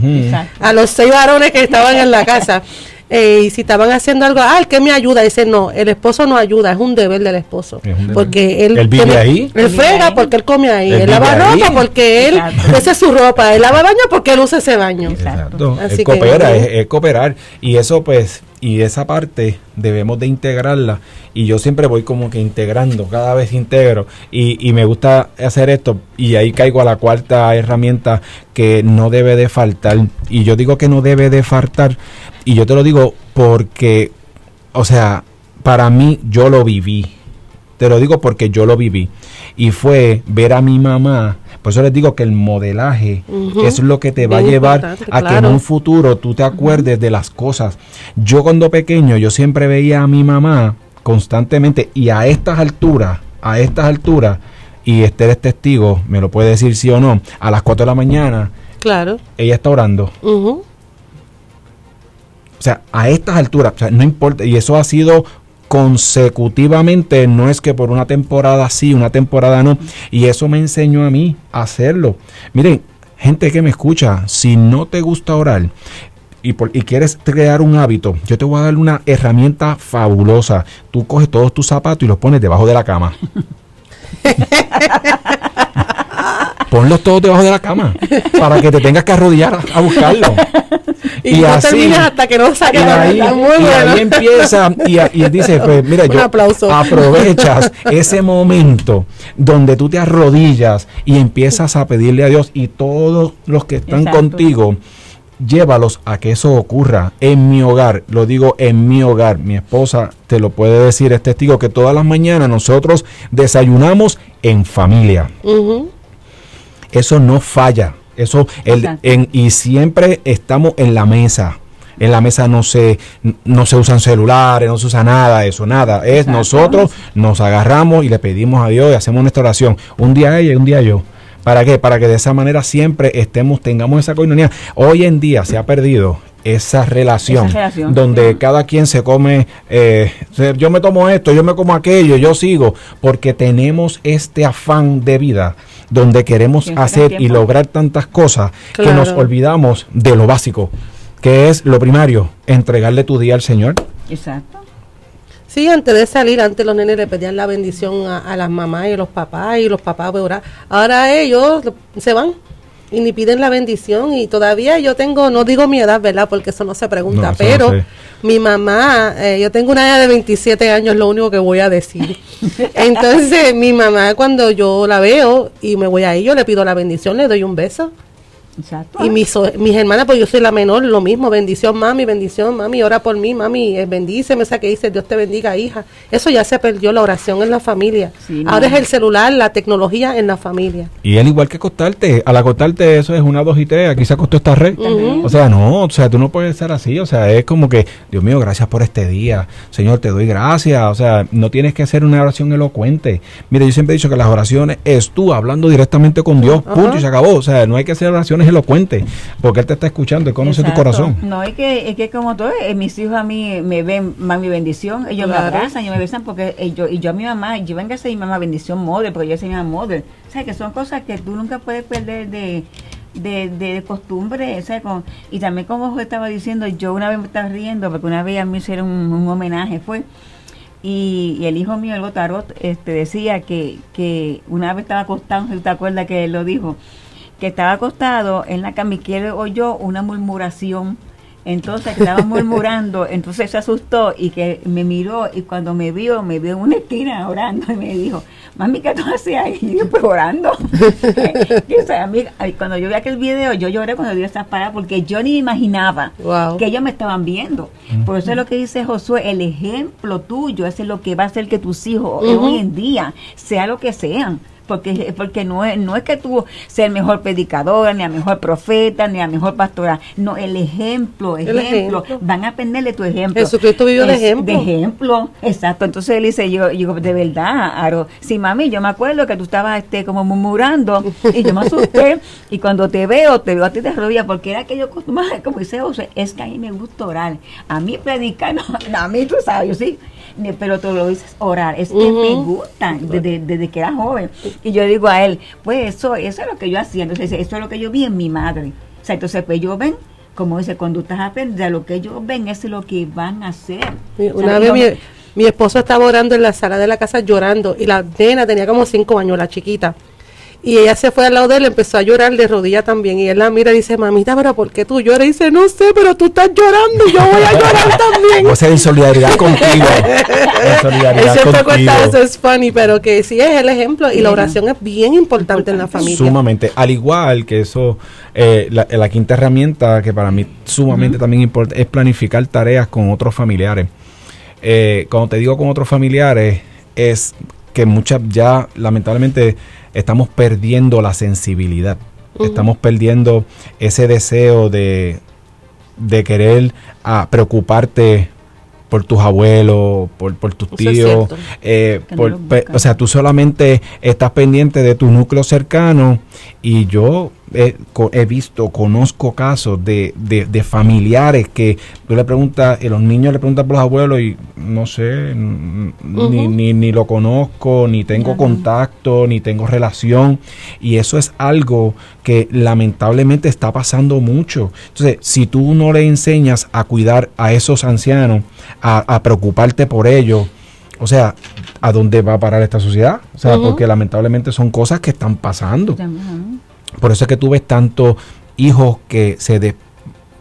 a los seis varones que estaban en la casa. Eh, y si estaban haciendo algo, ah, el que me ayuda, dice no, el esposo no ayuda, es un deber del esposo. Porque él, él vive ahí. Él frega porque él come ahí, él, lava ropa porque él usa su ropa, él lava baño porque él usa ese baño. Exacto. Así coopera, es, cooperar. Y eso pues, y esa parte debemos de integrarla. Y yo siempre voy como que integrando, cada vez integro. Y, y me gusta hacer esto. Y ahí caigo a la cuarta herramienta que no debe de faltar. Y yo digo que no debe de faltar y yo te lo digo porque, o sea, para mí yo lo viví. Te lo digo porque yo lo viví. Y fue ver a mi mamá Por eso les digo que el modelaje es lo que te va a llevar a que en un futuro tú te acuerdes de las cosas. Yo cuando pequeño, yo siempre veía a mi mamá constantemente y a estas alturas, a estas alturas, y Esther es testigo, me lo puede decir sí o no, a las 4 de la mañana, claro. ella está orando. O sea, a estas alturas, o sea, no importa, y eso ha sido consecutivamente, no es que por una temporada sí, una temporada no, y eso me enseñó a mí a hacerlo. Miren, gente que me escucha, si no te gusta orar, y, y, quieres crear un hábito, yo te voy a dar una herramienta fabulosa. Tú coges todos tus zapatos y los pones debajo de la cama. Ponlos todos debajo de la cama para que te tengas que arrodillar a, buscarlo. Y, así, hasta que no saque la ahí, y ahí empieza y, y, dice, pues mira, yo aprovechas ese momento donde tú te arrodillas y empiezas a pedirle a Dios y todos los que están contigo llévalos a que eso ocurra en mi hogar. Lo digo en mi hogar. Mi esposa te lo puede decir, es testigo que todas las mañanas nosotros desayunamos en familia. Eso no falla. Eso el, en, y siempre estamos en la mesa. En la mesa no se, no se usan celulares, no se usa nada, eso, nada. Es nosotros nos agarramos y le pedimos a Dios y hacemos nuestra oración. Un día ella y un día yo. ¿Para qué? Para que de esa manera siempre estemos, tengamos esa coinonía. Hoy en día se ha perdido esa relación, donde cada quien se come, eh, yo me tomo esto, yo me como aquello, yo sigo, porque tenemos este afán de vida donde queremos hacer y lograr tantas cosas que nos olvidamos de lo básico, que es lo primario, entregarle tu día al Señor. Exacto. Sí, antes de salir, antes los nenes le pedían la bendición a, las mamás y a los papás y los papás orar. Ahora ellos se van y ni piden la bendición y todavía yo tengo, no digo mi edad, ¿verdad? Porque eso no se pregunta, pero mi mamá, eh, yo tengo una edad de 27 años, lo único que voy a decir. Entonces mi mamá cuando yo la veo y me voy a yo le pido la bendición, le doy un beso. Y mis, mis hermanas, pues yo soy la menor, lo mismo, bendición mami, bendición mami, ora por mí, mami, eh, bendíceme, esa que dice, Dios te bendiga, hija. Eso ya se perdió, la oración en la familia. Ahora es el celular, la tecnología en la familia. Y él igual que acostarte, al acostarte eso es una, dos y tres, aquí se acostó esta red. O sea, no, o sea, tú no puedes ser así, o sea, es como que, Dios mío, gracias por este día, Señor, te doy gracias, o sea, no tienes que hacer una oración elocuente. Mire, yo siempre he dicho que las oraciones es tú hablando directamente con Dios, punto, y se acabó, o sea, no hay que hacer oraciones elocuente, porque Él te está escuchando y conoce tu corazón. No, es que, es que como todo, eh, mis hijos a mí me ven más mi bendición, ellos me abrazan, ellos me besan, porque eh, yo, y yo a mi mamá, yo venga a ser mi mamá bendición model, porque yo soy mi mamá model. O sea, que son cosas que tú nunca puedes perder de, de, de, costumbre, Con, y también como estaba diciendo, yo una vez me estaba riendo, porque una vez a mí hicieron un, homenaje, fue, y, el hijo mío, el Botarot, este, decía que, que una vez estaba acostado, ¿te acuerdas que él lo dijo? Que estaba acostado en la cama oyó una murmuración. Entonces estaba murmurando, entonces se asustó y que me miró y cuando me vio, me vio en una esquina orando y me dijo, mami, ¿qué tú haces ahí? Y yo, pues orando. cuando yo vi aquel video, yo lloré cuando dio esas paradas porque yo ni imaginaba que ellos me estaban viendo. Por eso es lo que dice Josué, el ejemplo tuyo es lo que va a hacer que tus hijos hoy en día, sea lo que sean, porque, porque no, es, no es que tú seas el mejor predicador, ni el mejor profeta, ni la mejor pastora. No, el ejemplo, ejemplo, van a aprenderle tu ejemplo. Jesucristo vivió de ejemplo. De ejemplo, exacto. Entonces él dice, yo, yo de verdad, Aro, sí, mami, yo me acuerdo que tú estabas este, como murmurando y yo me asusté y cuando te veo, te veo a ti de rodillas porque era que yo como dice José, es que a mí me gusta orar. A mí predicar, no, a mí tú sabes, yo sí, pero tú lo dices orar, es que me gusta desde, desde que era joven. Y yo digo a él, pues eso, eso es lo que yo hacía, entonces eso es lo que yo vi en mi madre. O sea, entonces pues yo ven, como dice, cuando estás aprendiendo, lo que ellos ven es lo que van a hacer. Una vez mi, mi esposo estaba orando en la sala de la casa llorando y la nena tenía como cinco años, la chiquita. Y ella se fue al lado de él, empezó a llorar de rodilla también. Y él la mira y dice, mamita, pero ¿por qué tú lloras? Y dice, no sé, pero tú estás llorando y yo voy a llorar también. O sea, en solidaridad contigo. en solidaridad contigo. Eso es funny, pero que sí es el ejemplo. Y la oración es bien importante en la familia. Sumamente. Al igual que eso, eh, la, quinta herramienta que para mí sumamente también importa es planificar tareas con otros familiares. Eh, cuando te digo con otros familiares, es que muchas ya lamentablemente estamos perdiendo la sensibilidad. Estamos perdiendo ese deseo de, de querer ah, preocuparte por tus abuelos, por, por tus tíos. Eh, o sea, tú solamente estás pendiente de tu núcleo cercano y yo he, visto, conozco casos de, de, familiares que tú le preguntas, y los niños le preguntan por los abuelos y no sé, ni, ni, lo conozco, ni tengo contacto, ni tengo relación. Y eso es algo que lamentablemente está pasando mucho. Entonces, si tú no le enseñas a cuidar a esos ancianos, a, preocuparte por ellos, o sea, ¿a dónde va a parar esta sociedad? O sea, porque lamentablemente son cosas que están pasando. Por eso es que tú ves tantos hijos que se de,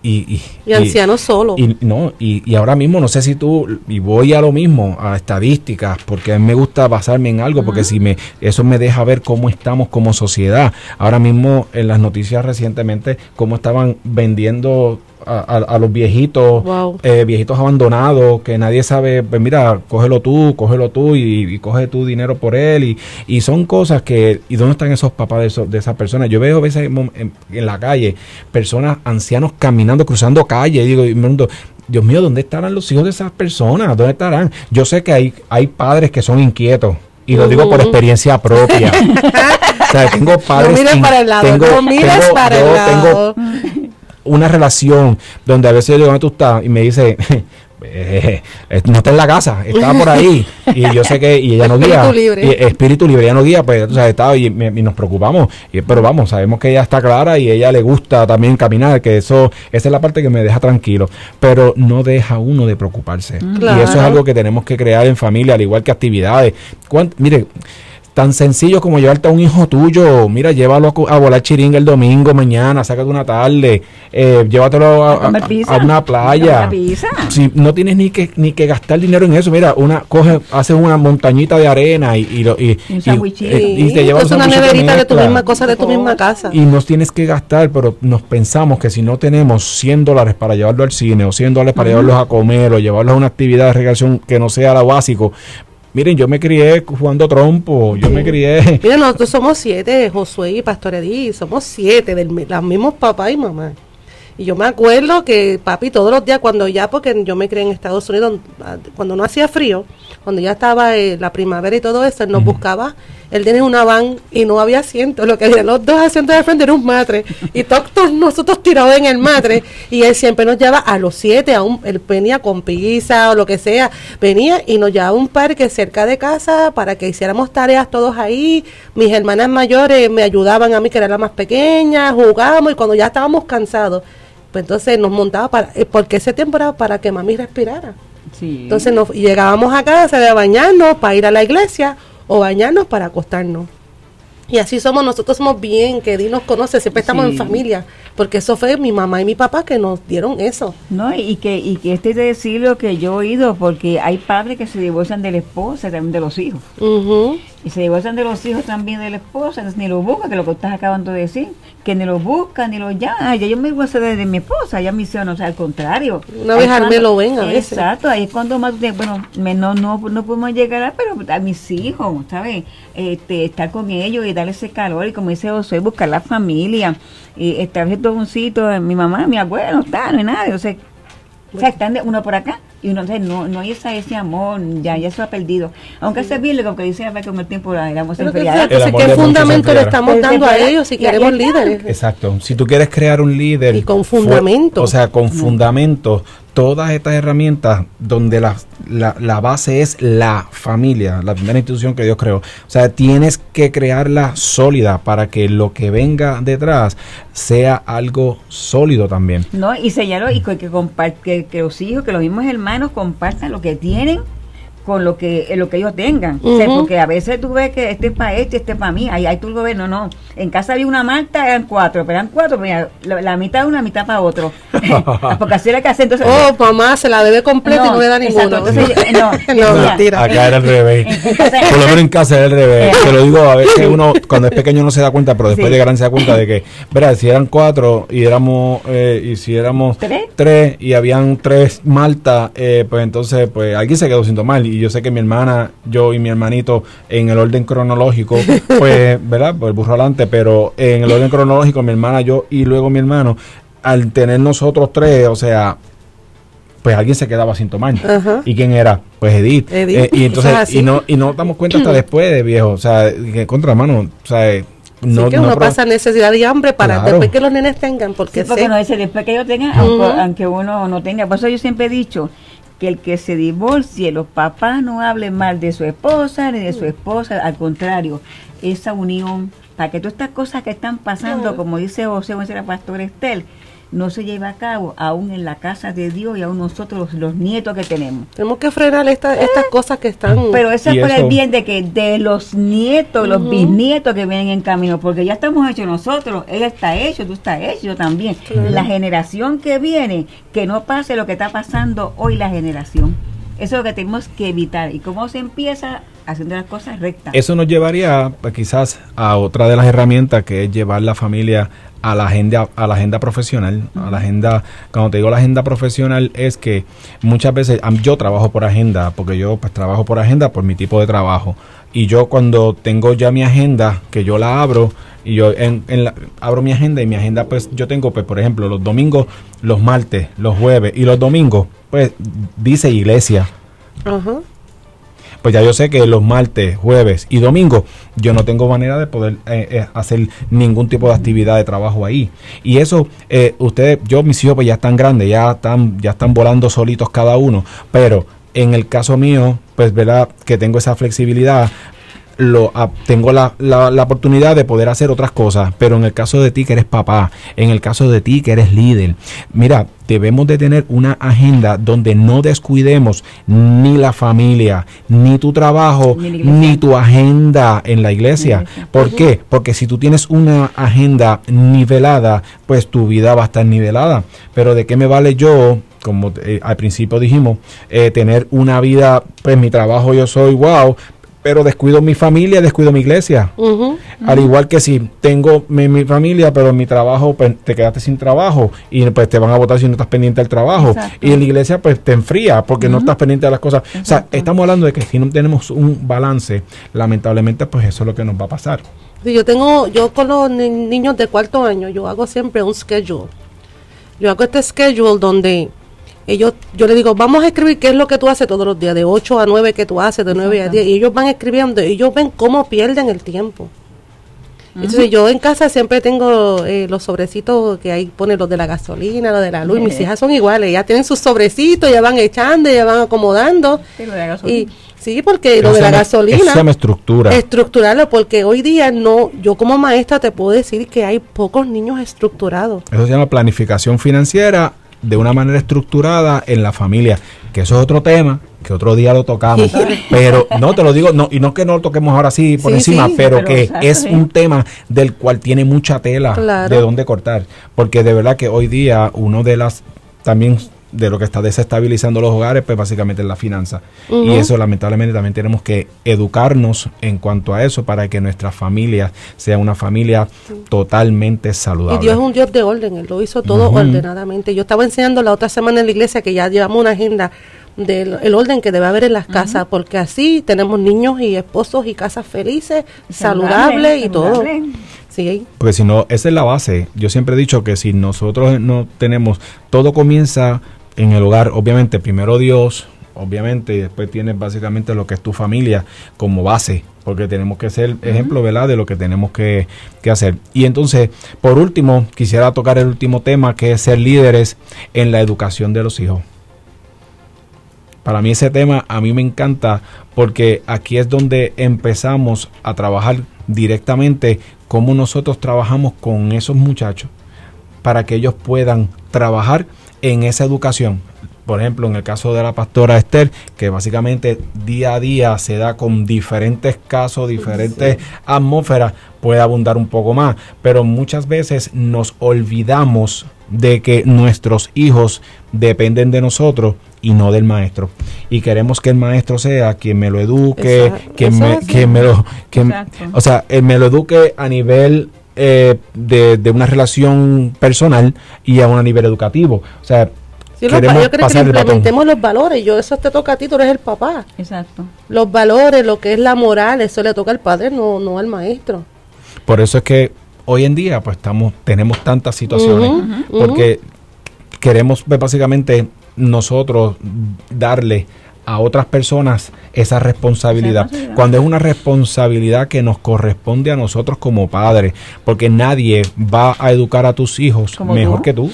y, y, ancianos solo. Y, no, y, ahora mismo no sé si tú, y voy a lo mismo, a estadísticas, porque a mí me gusta basarme en algo, porque si me, eso me deja ver cómo estamos como sociedad. Ahora mismo en las noticias recientemente, cómo estaban vendiendo a, los viejitos, eh, viejitos abandonados, que nadie sabe, pues mira, cógelo tú, cógelo tú y, coge tu dinero por él. Y, y, son cosas que, ¿y dónde están esos papás de, de esas personas? Yo veo a veces en, la calle personas, ancianos caminando, cruzando calle, y digo, Dios mío, ¿dónde estarán los hijos de esas personas? ¿Dónde estarán? Yo sé que hay, hay padres que son inquietos y lo digo por experiencia propia. o sea, tengo padres. No para el lado, tengo, para el lado una relación donde a veces yo digo, ¿dónde tú estás? Y me dice, eh, eh, no está en la casa, estaba por ahí. y yo sé que, y ella no guía. Espíritu libre. espíritu libre, ella no guía, pues, o sea, estaba y, nos preocupamos. Y, pero vamos, sabemos que ella está clara y ella le gusta también caminar, que eso, esa es la parte que me deja tranquilo. Pero no deja uno de preocuparse. Y eso es algo que tenemos que crear en familia, al igual que actividades. Mire, tan sencillo como llevarte a un hijo tuyo, mira, llévalo a, volar chiringa el domingo, mañana, sácate una tarde, eh, llévatelo a, una playa. Si no tienes ni que ni que gastar dinero en eso, mira, una coge, haces una montañita de arena y y, y, y, te llevas una neverita de tu misma cosa de tu misma casa. Y no tienes que gastar, pero nos pensamos que si no tenemos 100 dólares para llevarlo al cine o 100 dólares para llevarlos a comer o llevarlos a una actividad de recreación que no sea lo básico, Miren, yo me crié jugando trompo, yo me crié... Miren, nosotros somos siete, Josué y Pastor Edí, somos siete, de los mismos papá y mamá. Y yo me acuerdo que papi todos los días, cuando ya, porque yo me crié en Estados Unidos, cuando no hacía frío, cuando ya estaba eh, la primavera y todo eso, él nos buscaba él tenía una van y no había asientos. Lo que había los dos asientos de frente era un matre. Y todos nosotros tirados en el matre. Y él siempre nos llevaba a los siete, a un, él venía con pizza o lo que sea. Venía y nos llevaba a un parque cerca de casa para que hiciéramos tareas todos ahí. Mis hermanas mayores me ayudaban a mí, que era la más pequeña, jugábamos y cuando ya estábamos cansados, pues entonces nos montaba para, eh, porque ese tiempo era para que mami respirara. Entonces nos llegábamos a casa de bañarnos para ir a la iglesia o bañarnos para acostarnos. Y así somos, nosotros somos bien, que Dios nos conoce, siempre estamos en familia, porque eso fue mi mamá y mi papá que nos dieron eso. No, y que, y que este es de decir lo que yo he oído, porque hay padres que se divorcian de la esposa, también de los hijos. Y se divorcian de los hijos también de la esposa, ni lo buscan, que lo que estás acabando de decir, que ni lo buscan, ni lo llaman, ya yo me divorcio de, de mi esposa, ya mi hijos, o sea, al contrario. Una vez al lo ven a veces. Exacto, ahí es cuando más, bueno, no, no, no podemos llegar a, pero a mis hijos, ¿sabes? Este, estar con ellos y darle ese calor, y como dice José, buscar la familia, y estar todo un sitio, mi mamá, mi abuelo, no está, no hay nadie, o sea, o sea, están de uno por acá y uno no, no hay esa, ese amor, ya, ya se ha perdido. Aunque se bien lo que dice que con el tiempo éramos enfriados. ¿qué fundamento le estamos dando a ellos si queremos líderes? Exacto. Si tú quieres crear un líder. Y con fundamento. o sea, con fundamentos todas estas herramientas donde la, la, base es la familia, la primera institución que Dios creó. O sea, tienes que crearla sólida para que lo que venga detrás sea algo sólido también. No, y señaló y que, que, que los hijos, que los mismos hermanos compartan lo que tienen con lo que lo que ellos tengan. porque a veces tú ves que este es para este, este es para mí. Ahí, ahí tú lo ves, no, no. En casa había una malta, eran cuatro, pero eran cuatro, mira, la, mitad una, mitad para otro. porque así era que hace entonces. Oh, mamá, se la debe completa y no le da ninguno. Entonces, no, no, mentira. Acá era al revés. Por lo menos en casa era al revés. Te lo digo, a veces uno cuando es pequeño no se da cuenta, pero después de grande se da cuenta de que, verá, si eran cuatro y éramos, eh, y si éramos ¿Tres? tres y habían tres maltas, eh, pues entonces, pues alguien se quedó sin tomar y yo sé que mi hermana, yo y mi hermanito en el orden cronológico, pues, ¿verdad? Pues el burro adelante, pero en el orden cronológico, mi hermana, yo y luego mi hermano, al tener nosotros tres, o sea, pues alguien se quedaba sin tomar. ¿Y quién era? Pues Edith. Eh, y entonces, y no, y no damos cuenta hasta después de viejo, o sea, que contra mano, o sea, no, que uno pasa necesidad de hambre para después que los nenes tengan, porque, porque no dice después que ellos tengan, aunque, uno no tenga. Por eso yo siempre he dicho que el que se divorcie, los papás no hablen mal de su esposa ni de su esposa, al contrario, esa unión, para que todas estas cosas que están pasando, como dice José, como dice la pastora Estel, no se lleva a cabo aún en la casa de Dios y aún nosotros los, nietos que tenemos. Tenemos que frenar estas cosas que están... Pero eso es por el bien de que de los nietos, los bisnietos que vienen en camino, porque ya estamos hechos nosotros, él está hecho, tú estás hecho también. La generación que viene, que no pase lo que está pasando hoy la generación. Eso es lo que tenemos que evitar. ¿Y cómo se empieza? Haciendo las cosas rectas. Eso nos llevaría pues, quizás a otra de las herramientas que es llevar la familia a la agenda a la agenda profesional. A la agenda cuando te digo la agenda profesional es que muchas veces yo trabajo por agenda porque yo pues trabajo por agenda por mi tipo de trabajo. Y yo cuando tengo ya mi agenda que yo la abro y yo en, abro mi agenda y mi agenda pues yo tengo pues por ejemplo los domingos los martes los jueves y los domingos pues dice iglesia. Ajá pues ya yo sé que los martes, jueves y domingos yo no tengo manera de poder eh, eh, hacer ningún tipo de actividad de trabajo ahí. Y eso, eh, ustedes, yo, mis hijos pues ya están grandes, ya están, ya están volando solitos cada uno, pero en el caso mío, pues verdad que tengo esa flexibilidad, lo, tengo la, la, oportunidad de poder hacer otras cosas, pero en el caso de ti que eres papá, en el caso de ti que eres líder, mira, debemos de tener una agenda donde no descuidemos ni la familia, ni tu trabajo, ni, tu agenda en la iglesia. ¿Por qué? Porque si tú tienes una agenda nivelada, pues tu vida va a estar nivelada. Pero ¿de qué me vale yo como eh, al principio dijimos, eh, tener una vida, pues mi trabajo yo soy wow, pero descuido mi familia, descuido mi iglesia. Al igual que si tengo mi, familia, pero en mi trabajo, pues te quedaste sin trabajo y pues te van a votar si no estás pendiente del trabajo. Y en la iglesia, pues te enfría porque no estás pendiente de las cosas. O sea, estamos hablando de que si no tenemos un balance, lamentablemente, pues eso es lo que nos va a pasar. yo tengo, yo con los niños de cuarto año, yo hago siempre un schedule. Yo hago este schedule donde ellos, yo le digo, vamos a escribir qué es lo que tú haces todos los días, de 8 a 9 que tú haces, de 9 a 10, y ellos van escribiendo, y ellos ven cómo pierden el tiempo. Entonces yo en casa siempre tengo eh, los sobrecitos que ahí pone los de la gasolina, los de la luz, mis hijas son iguales, ya tienen sus sobrecitos, ya van echando, ya van acomodando. Sí, y, sí porque lo de la gasolina... Eso se estructura. Estructurarlo, porque hoy día no, yo como maestra te puedo decir que hay pocos niños estructurados. Eso se llama planificación financiera de una manera estructurada en la familia, que eso es otro tema, que otro día lo tocamos, pero no te lo digo, no, y no que no lo toquemos ahora sí por encima, pero, que es un tema del cual tiene mucha tela de dónde cortar, porque de verdad que hoy día uno de las también de lo que está desestabilizando los hogares, pues básicamente es la finanza. Y eso lamentablemente también tenemos que educarnos en cuanto a eso para que nuestra familia sea una familia totalmente saludable. Y Dios es un Dios de orden, Él lo hizo todo ordenadamente. Yo estaba enseñando la otra semana en la iglesia que ya llevamos una agenda del orden que debe haber en las casas, porque así tenemos niños y esposos y casas felices, saludables y todo. Sí. Porque si no, esa es la base. Yo siempre he dicho que si nosotros no tenemos, todo comienza en el hogar, obviamente, primero Dios, obviamente, y después tienes básicamente lo que es tu familia como base, porque tenemos que ser ejemplo, ¿verdad?, de lo que tenemos que, que, hacer. Y entonces, por último, quisiera tocar el último tema, que es ser líderes en la educación de los hijos. Para mí ese tema a mí me encanta porque aquí es donde empezamos a trabajar directamente cómo nosotros trabajamos con esos muchachos para que ellos puedan trabajar en esa educación. Por ejemplo, en el caso de la pastora Esther, que básicamente día a día se da con diferentes casos, diferentes atmósferas, puede abundar un poco más. Pero muchas veces nos olvidamos de que nuestros hijos dependen de nosotros y no del maestro. Y queremos que el maestro sea quien me lo eduque, quien, me, quien me lo... o sea, me lo eduque a nivel eh, de, de, una relación personal y a un nivel educativo. O sea, queremos yo creo que implementemos los valores. Yo eso te toca a ti, tú eres el papá. Exacto. Los valores, lo que es la moral, eso le toca al padre, no, no al maestro. Por eso es que hoy en día pues estamos tenemos tantas situaciones porque queremos pues, básicamente nosotros darle a otras personas esa responsabilidad, cuando es una responsabilidad que nos corresponde a nosotros como padres, porque nadie va a educar a tus hijos mejor que tú.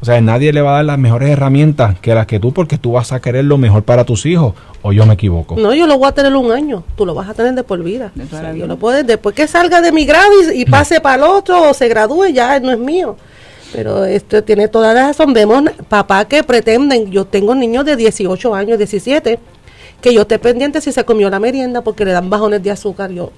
O sea, nadie le va a dar las mejores herramientas que las que tú, porque tú vas a querer lo mejor para tus hijos. ¿O yo me equivoco? No, yo lo voy a tener un año. Tú lo vas a tener de por vida. yo lo puedo, después que salga de mi grado y, pase para el otro o se gradúe, ya no es mío. Pero esto tiene toda la razón. Vemos papá que pretenden. Yo tengo niños de 18 años, 17, que yo esté pendiente si se comió la merienda porque le dan bajones de azúcar. Yo,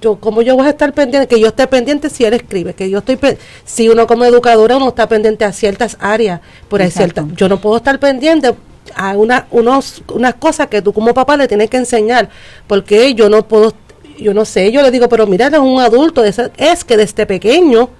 yo como yo voy a estar pendiente que yo esté pendiente si él escribe que yo estoy si uno como educadora uno está pendiente a ciertas áreas por ahí ciertas yo no puedo estar pendiente a una, unos, unas cosas que tú como papá le tienes que enseñar porque yo no puedo yo no sé yo le digo pero mira es un adulto es, es que desde pequeño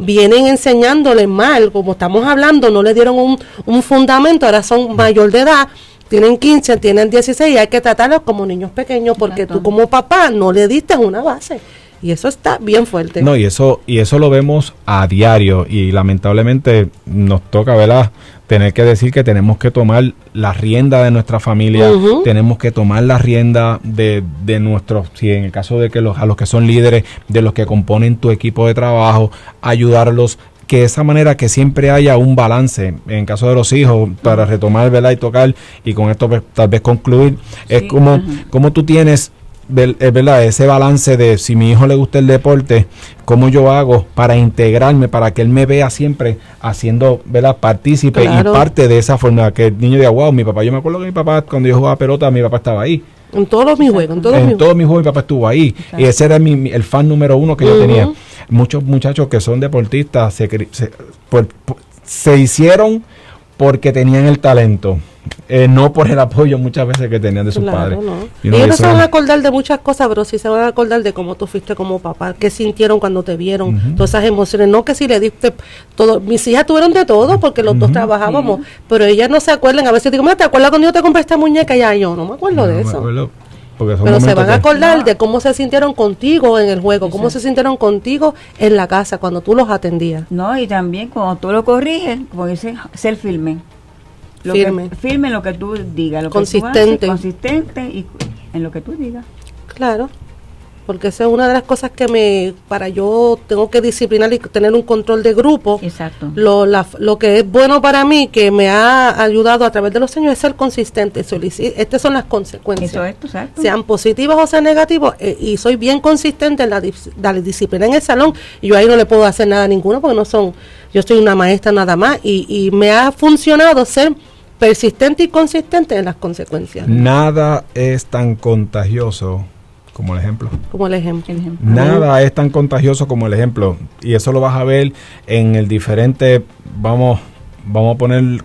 vienen enseñándole mal como estamos hablando no le dieron un, un fundamento ahora son mayor de edad tienen 15, tienen 16 y hay que tratarlos como niños pequeños porque tú como papá no le diste una base. Y eso está bien fuerte. No, y eso, y eso lo vemos a diario y lamentablemente nos toca, ¿verdad? Tener que decir que tenemos que tomar la rienda de nuestra familia, tenemos que tomar la rienda de, de nuestros, si en el caso de que los, a los que son líderes, de los que componen tu equipo de trabajo, ayudarlos que esa manera que siempre haya un balance en caso de los hijos para retomar ¿verdad? y tocar y con esto pues, tal vez concluir es como, como tú tienes es verdad ese balance de si mi hijo le gusta el deporte cómo yo hago para integrarme para que él me vea siempre haciendo verdad partícipe y parte de esa forma que el niño diga wow mi papá yo me acuerdo que mi papá cuando yo jugaba pelota mi papá estaba ahí en todos mis juegos en todos mis juegos mi papá estuvo ahí. Y ese era mi, el fan número uno que yo tenía. Muchos muchachos que son deportistas se, se, hicieron porque tenían el talento. Eh, no por el apoyo muchas veces que tenían de sus padres. Ellos no se van a acordar de muchas cosas, pero sí se van a acordar de cómo tú fuiste como papá, qué sintieron cuando te vieron, todas esas emociones. No que si le diste todo. Mis hijas tuvieron de todo porque los dos trabajábamos, pero ellas no se acuerdan. A veces digo, ¿te acuerdas cuando yo te compré esta muñeca? Ya yo no me acuerdo de eso. Pero se van a acordar de cómo se sintieron contigo en el juego, cómo se sintieron contigo en la casa cuando tú los atendías. No, y también cuando tú lo corriges, como dicen, ser firme. Lo firme. firme en lo que tú digas. Lo consistente. Que tú consistente y en lo que tú digas. Claro porque esa es una de las cosas que me, para yo tengo que disciplinar y tener un control de grupo. Exacto. Lo, lo que es bueno para mí, que me ha ayudado a través de los años, es ser consistente. Estas son las consecuencias. Eso es, exacto. Sean positivas o sean negativas, eh, y soy bien consistente en la, disciplina en el salón. Y yo ahí no le puedo hacer nada a ninguno porque no son, yo soy una maestra nada más, y, y me ha funcionado ser persistente y consistente en las consecuencias. Nada es tan contagioso como el ejemplo. Como el ejemplo. Nada es tan contagioso como el ejemplo. Y eso lo vas a ver en el diferente, vamos, vamos a poner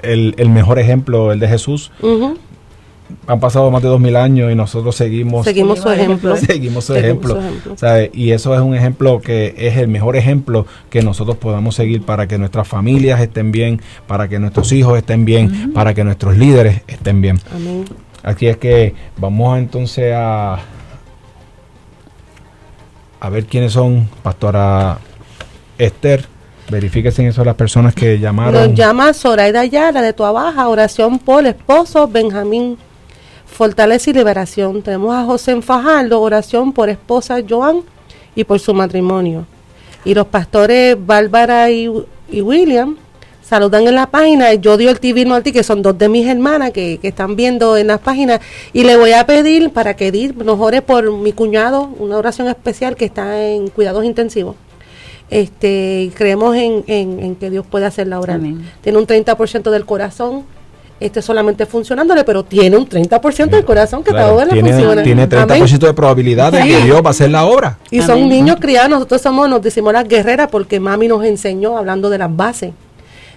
el, mejor ejemplo, el de Jesús. Han pasado más de dos mil años y nosotros seguimos, seguimos su ejemplo. Seguimos su ejemplo. Y eso es un ejemplo que es el mejor ejemplo que nosotros podamos seguir para que nuestras familias estén bien, para que nuestros hijos estén bien, para que nuestros líderes estén bien. Amén. Aquí es que vamos entonces a a ver quiénes son, Pastora Esther. Verifíquese eso las personas que llamaron. Nos llama Zoraida Yara de Tuabaja, oración por esposo Benjamín, fortaleza y liberación. Tenemos a José Fajardo, oración por esposa Joan y por su matrimonio. Y los pastores Bárbara y William saludan en la página. Yo dio el TV ti que son dos de mis hermanas que, están viendo en las páginas. Y le voy a pedir para que Edith nos ore por mi cuñado, una oración especial que está en cuidados intensivos. Este, creemos en, en, que Dios puede hacer la oración. Tiene un 30% del corazón este solamente funcionándole, pero tiene un 30% del corazón que claro, todo tiene, funciona. Tiene 30% de probabilidad de que Dios va a hacer la obra. Y son niños criados, nosotros somos, nos decimos las guerreras porque mami nos enseñó hablando de las bases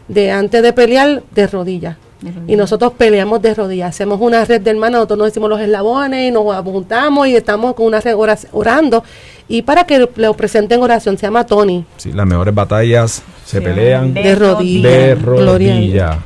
de antes de pelear de rodillas. Y nosotros peleamos de rodillas, hacemos una red de hermanos, nosotros nos decimos los eslabones y nos apuntamos y estamos con una red orando. y para que lo presente en oración. Se llama Tony. Sí, las mejores batallas se, pelean de, rodilla. De rodilla.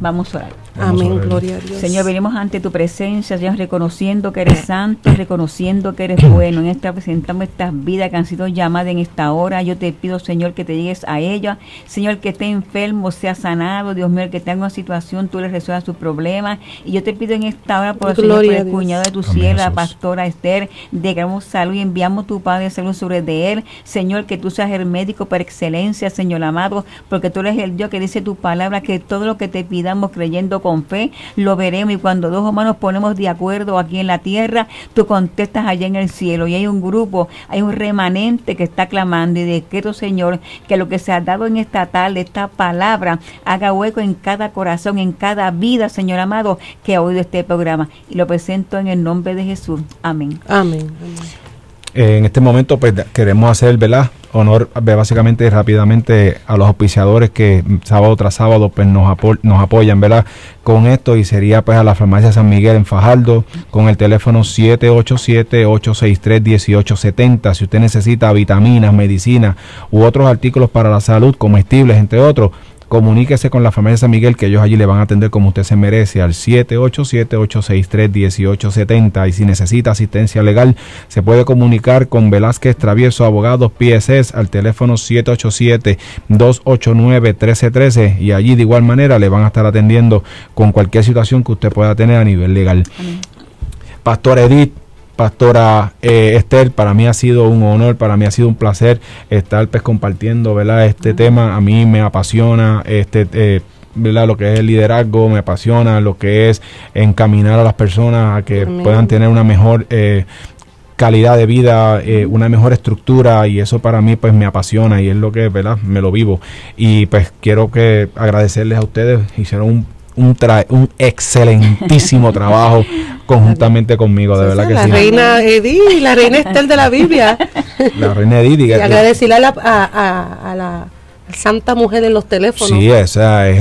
Vamos a orar. Amén, gloria a Dios. Señor, venimos ante tu presencia, Señor, reconociendo que eres santo, reconociendo que eres bueno. En esta presentamos estas vidas que han sido llamadas en esta hora. Yo te pido, Señor, que te llegues a ella. Señor, que esté enfermo, sea sanado. Dios mío, el que tenga una situación, tú le resuelvas sus problemas. Y yo te pido en esta hora, por, Señor, por el cuñado de tu cielo, la pastora Esther, dejamos salud y enviamos tu Padre salud sobre de él. Señor, que tú seas el médico por excelencia, Señor amado, porque tú eres el Dios que dice tu palabra, que todo lo que te pidamos creyendo con fe, lo veremos. Y cuando dos humanos ponemos de acuerdo aquí en la tierra, tú contestas allá en el cielo. Y hay un grupo, hay un remanente que está clamando y decreto, Señor, que lo que se ha dado en esta tarde, esta palabra, haga hueco en cada corazón, en cada vida, Señor amado, que ha oído este programa. Y lo presento en el nombre de Jesús. Amén. Amén. En este momento, pues queremos hacer, ¿verdad? honor básicamente rápidamente a los auspiciadores que sábado tras sábado pues nos, nos apoyan ¿verdad? con esto y sería pues a la farmacia San Miguel en Fajardo con el teléfono 787-863-1870 si usted necesita vitaminas, medicinas u otros artículos para la salud, comestibles entre otros comuníquese con la familia San Miguel que ellos allí le van a atender como usted se merece al 787-863-1870 y si necesita asistencia legal se puede comunicar con Velázquez Travieso Abogados PSS al teléfono 787-289-1313 y allí de igual manera le van a estar atendiendo con cualquier situación que usted pueda tener a nivel legal. Pastor Edith Pastora eh, Esther, para mí ha sido un honor, para mí ha sido un placer estar pues compartiendo, ¿verdad? Este tema a mí me apasiona, este eh, ¿verdad? Lo que es el liderazgo me apasiona, lo que es encaminar a las personas a que puedan tener una mejor eh, calidad de vida, eh, una mejor estructura y eso para mí pues me apasiona y es lo que, ¿verdad? Me lo vivo. Y pues quiero que agradecerles a ustedes, hicieron un un, un excelentísimo trabajo conjuntamente conmigo, de verdad que la Reina Edith, la reina Estel de la Biblia. La reina Edith. Y agradecerle a la, a, la santa mujer en los teléfonos. Sí, esa es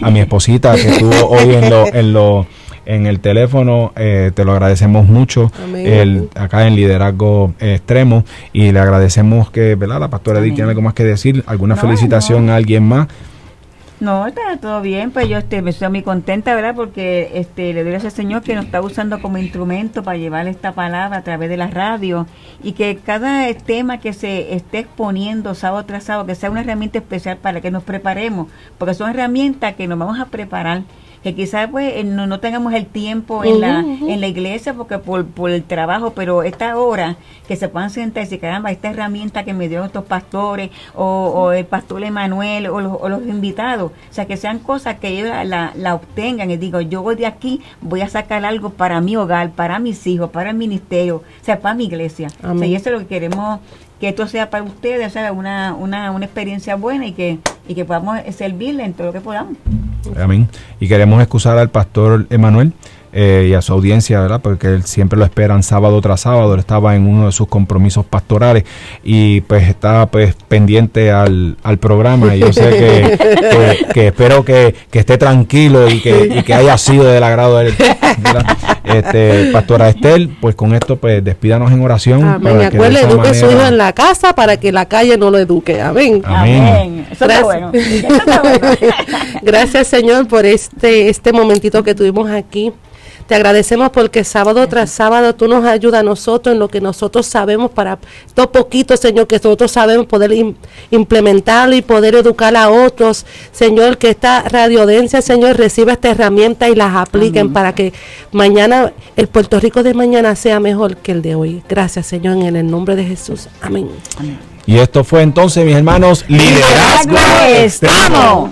a, mi esposita que estuvo hoy en lo, en lo en el teléfono. Eh, te lo agradecemos mucho el, acá en Liderazgo Extremo y le agradecemos que, ¿verdad? La pastora Edith tiene algo más que decir. ¿Alguna felicitación a alguien más? No, está todo bien, pues yo este, me estoy muy contenta, ¿verdad? Porque este, le doy gracias al Señor que nos está usando como instrumento para llevar esta palabra a través de la radio y que cada tema que se esté exponiendo sábado tras sábado, que sea una herramienta especial para que nos preparemos, porque son herramientas que nos vamos a preparar que quizás pues eh, no, no, tengamos el tiempo en, la, en la iglesia porque por, por el trabajo, pero esta hora que se puedan sentar y decir, caramba, esta herramienta que me dio estos pastores o, el pastor Emanuel o los, o los, invitados, o sea, que sean cosas que ellos la, la, obtengan y digo, yo voy de aquí, voy a sacar algo para mi hogar, para mis hijos, para el ministerio, o sea, para mi iglesia. y eso es lo que queremos que esto sea para ustedes, sea, una, una, una experiencia buena y que, y que podamos servirle en todo lo que podamos. Amén. Y queremos excusar al pastor Emanuel eh, y a su audiencia, ¿verdad? Porque él siempre lo esperan sábado tras sábado, él estaba en uno de sus compromisos pastorales y pues está pues pendiente al, al programa y yo sé que, que, espero que, que, esté tranquilo y que, y que haya sido del agrado de él. Este, Pastora Estel, pues con esto pues despídanos en oración. Amén. Acuerde, eduque su hijo en la casa para que la calle no lo eduque. Amén. Amén. Eso Gracias. bueno. Gracias Señor por este, este momentito que tuvimos aquí te agradecemos porque sábado tras sábado tú nos ayudas a nosotros en lo que nosotros sabemos para todo poquito, Señor, que nosotros sabemos poder implementarlo y poder educar a otros. Señor, que esta radiodencia, Señor, reciba esta herramienta y las apliquen para que mañana, el Puerto Rico de mañana sea mejor que el de hoy. Gracias, Señor, en el nombre de Jesús. Amén. Y esto fue entonces, mis hermanos, liderazgo. Estamos.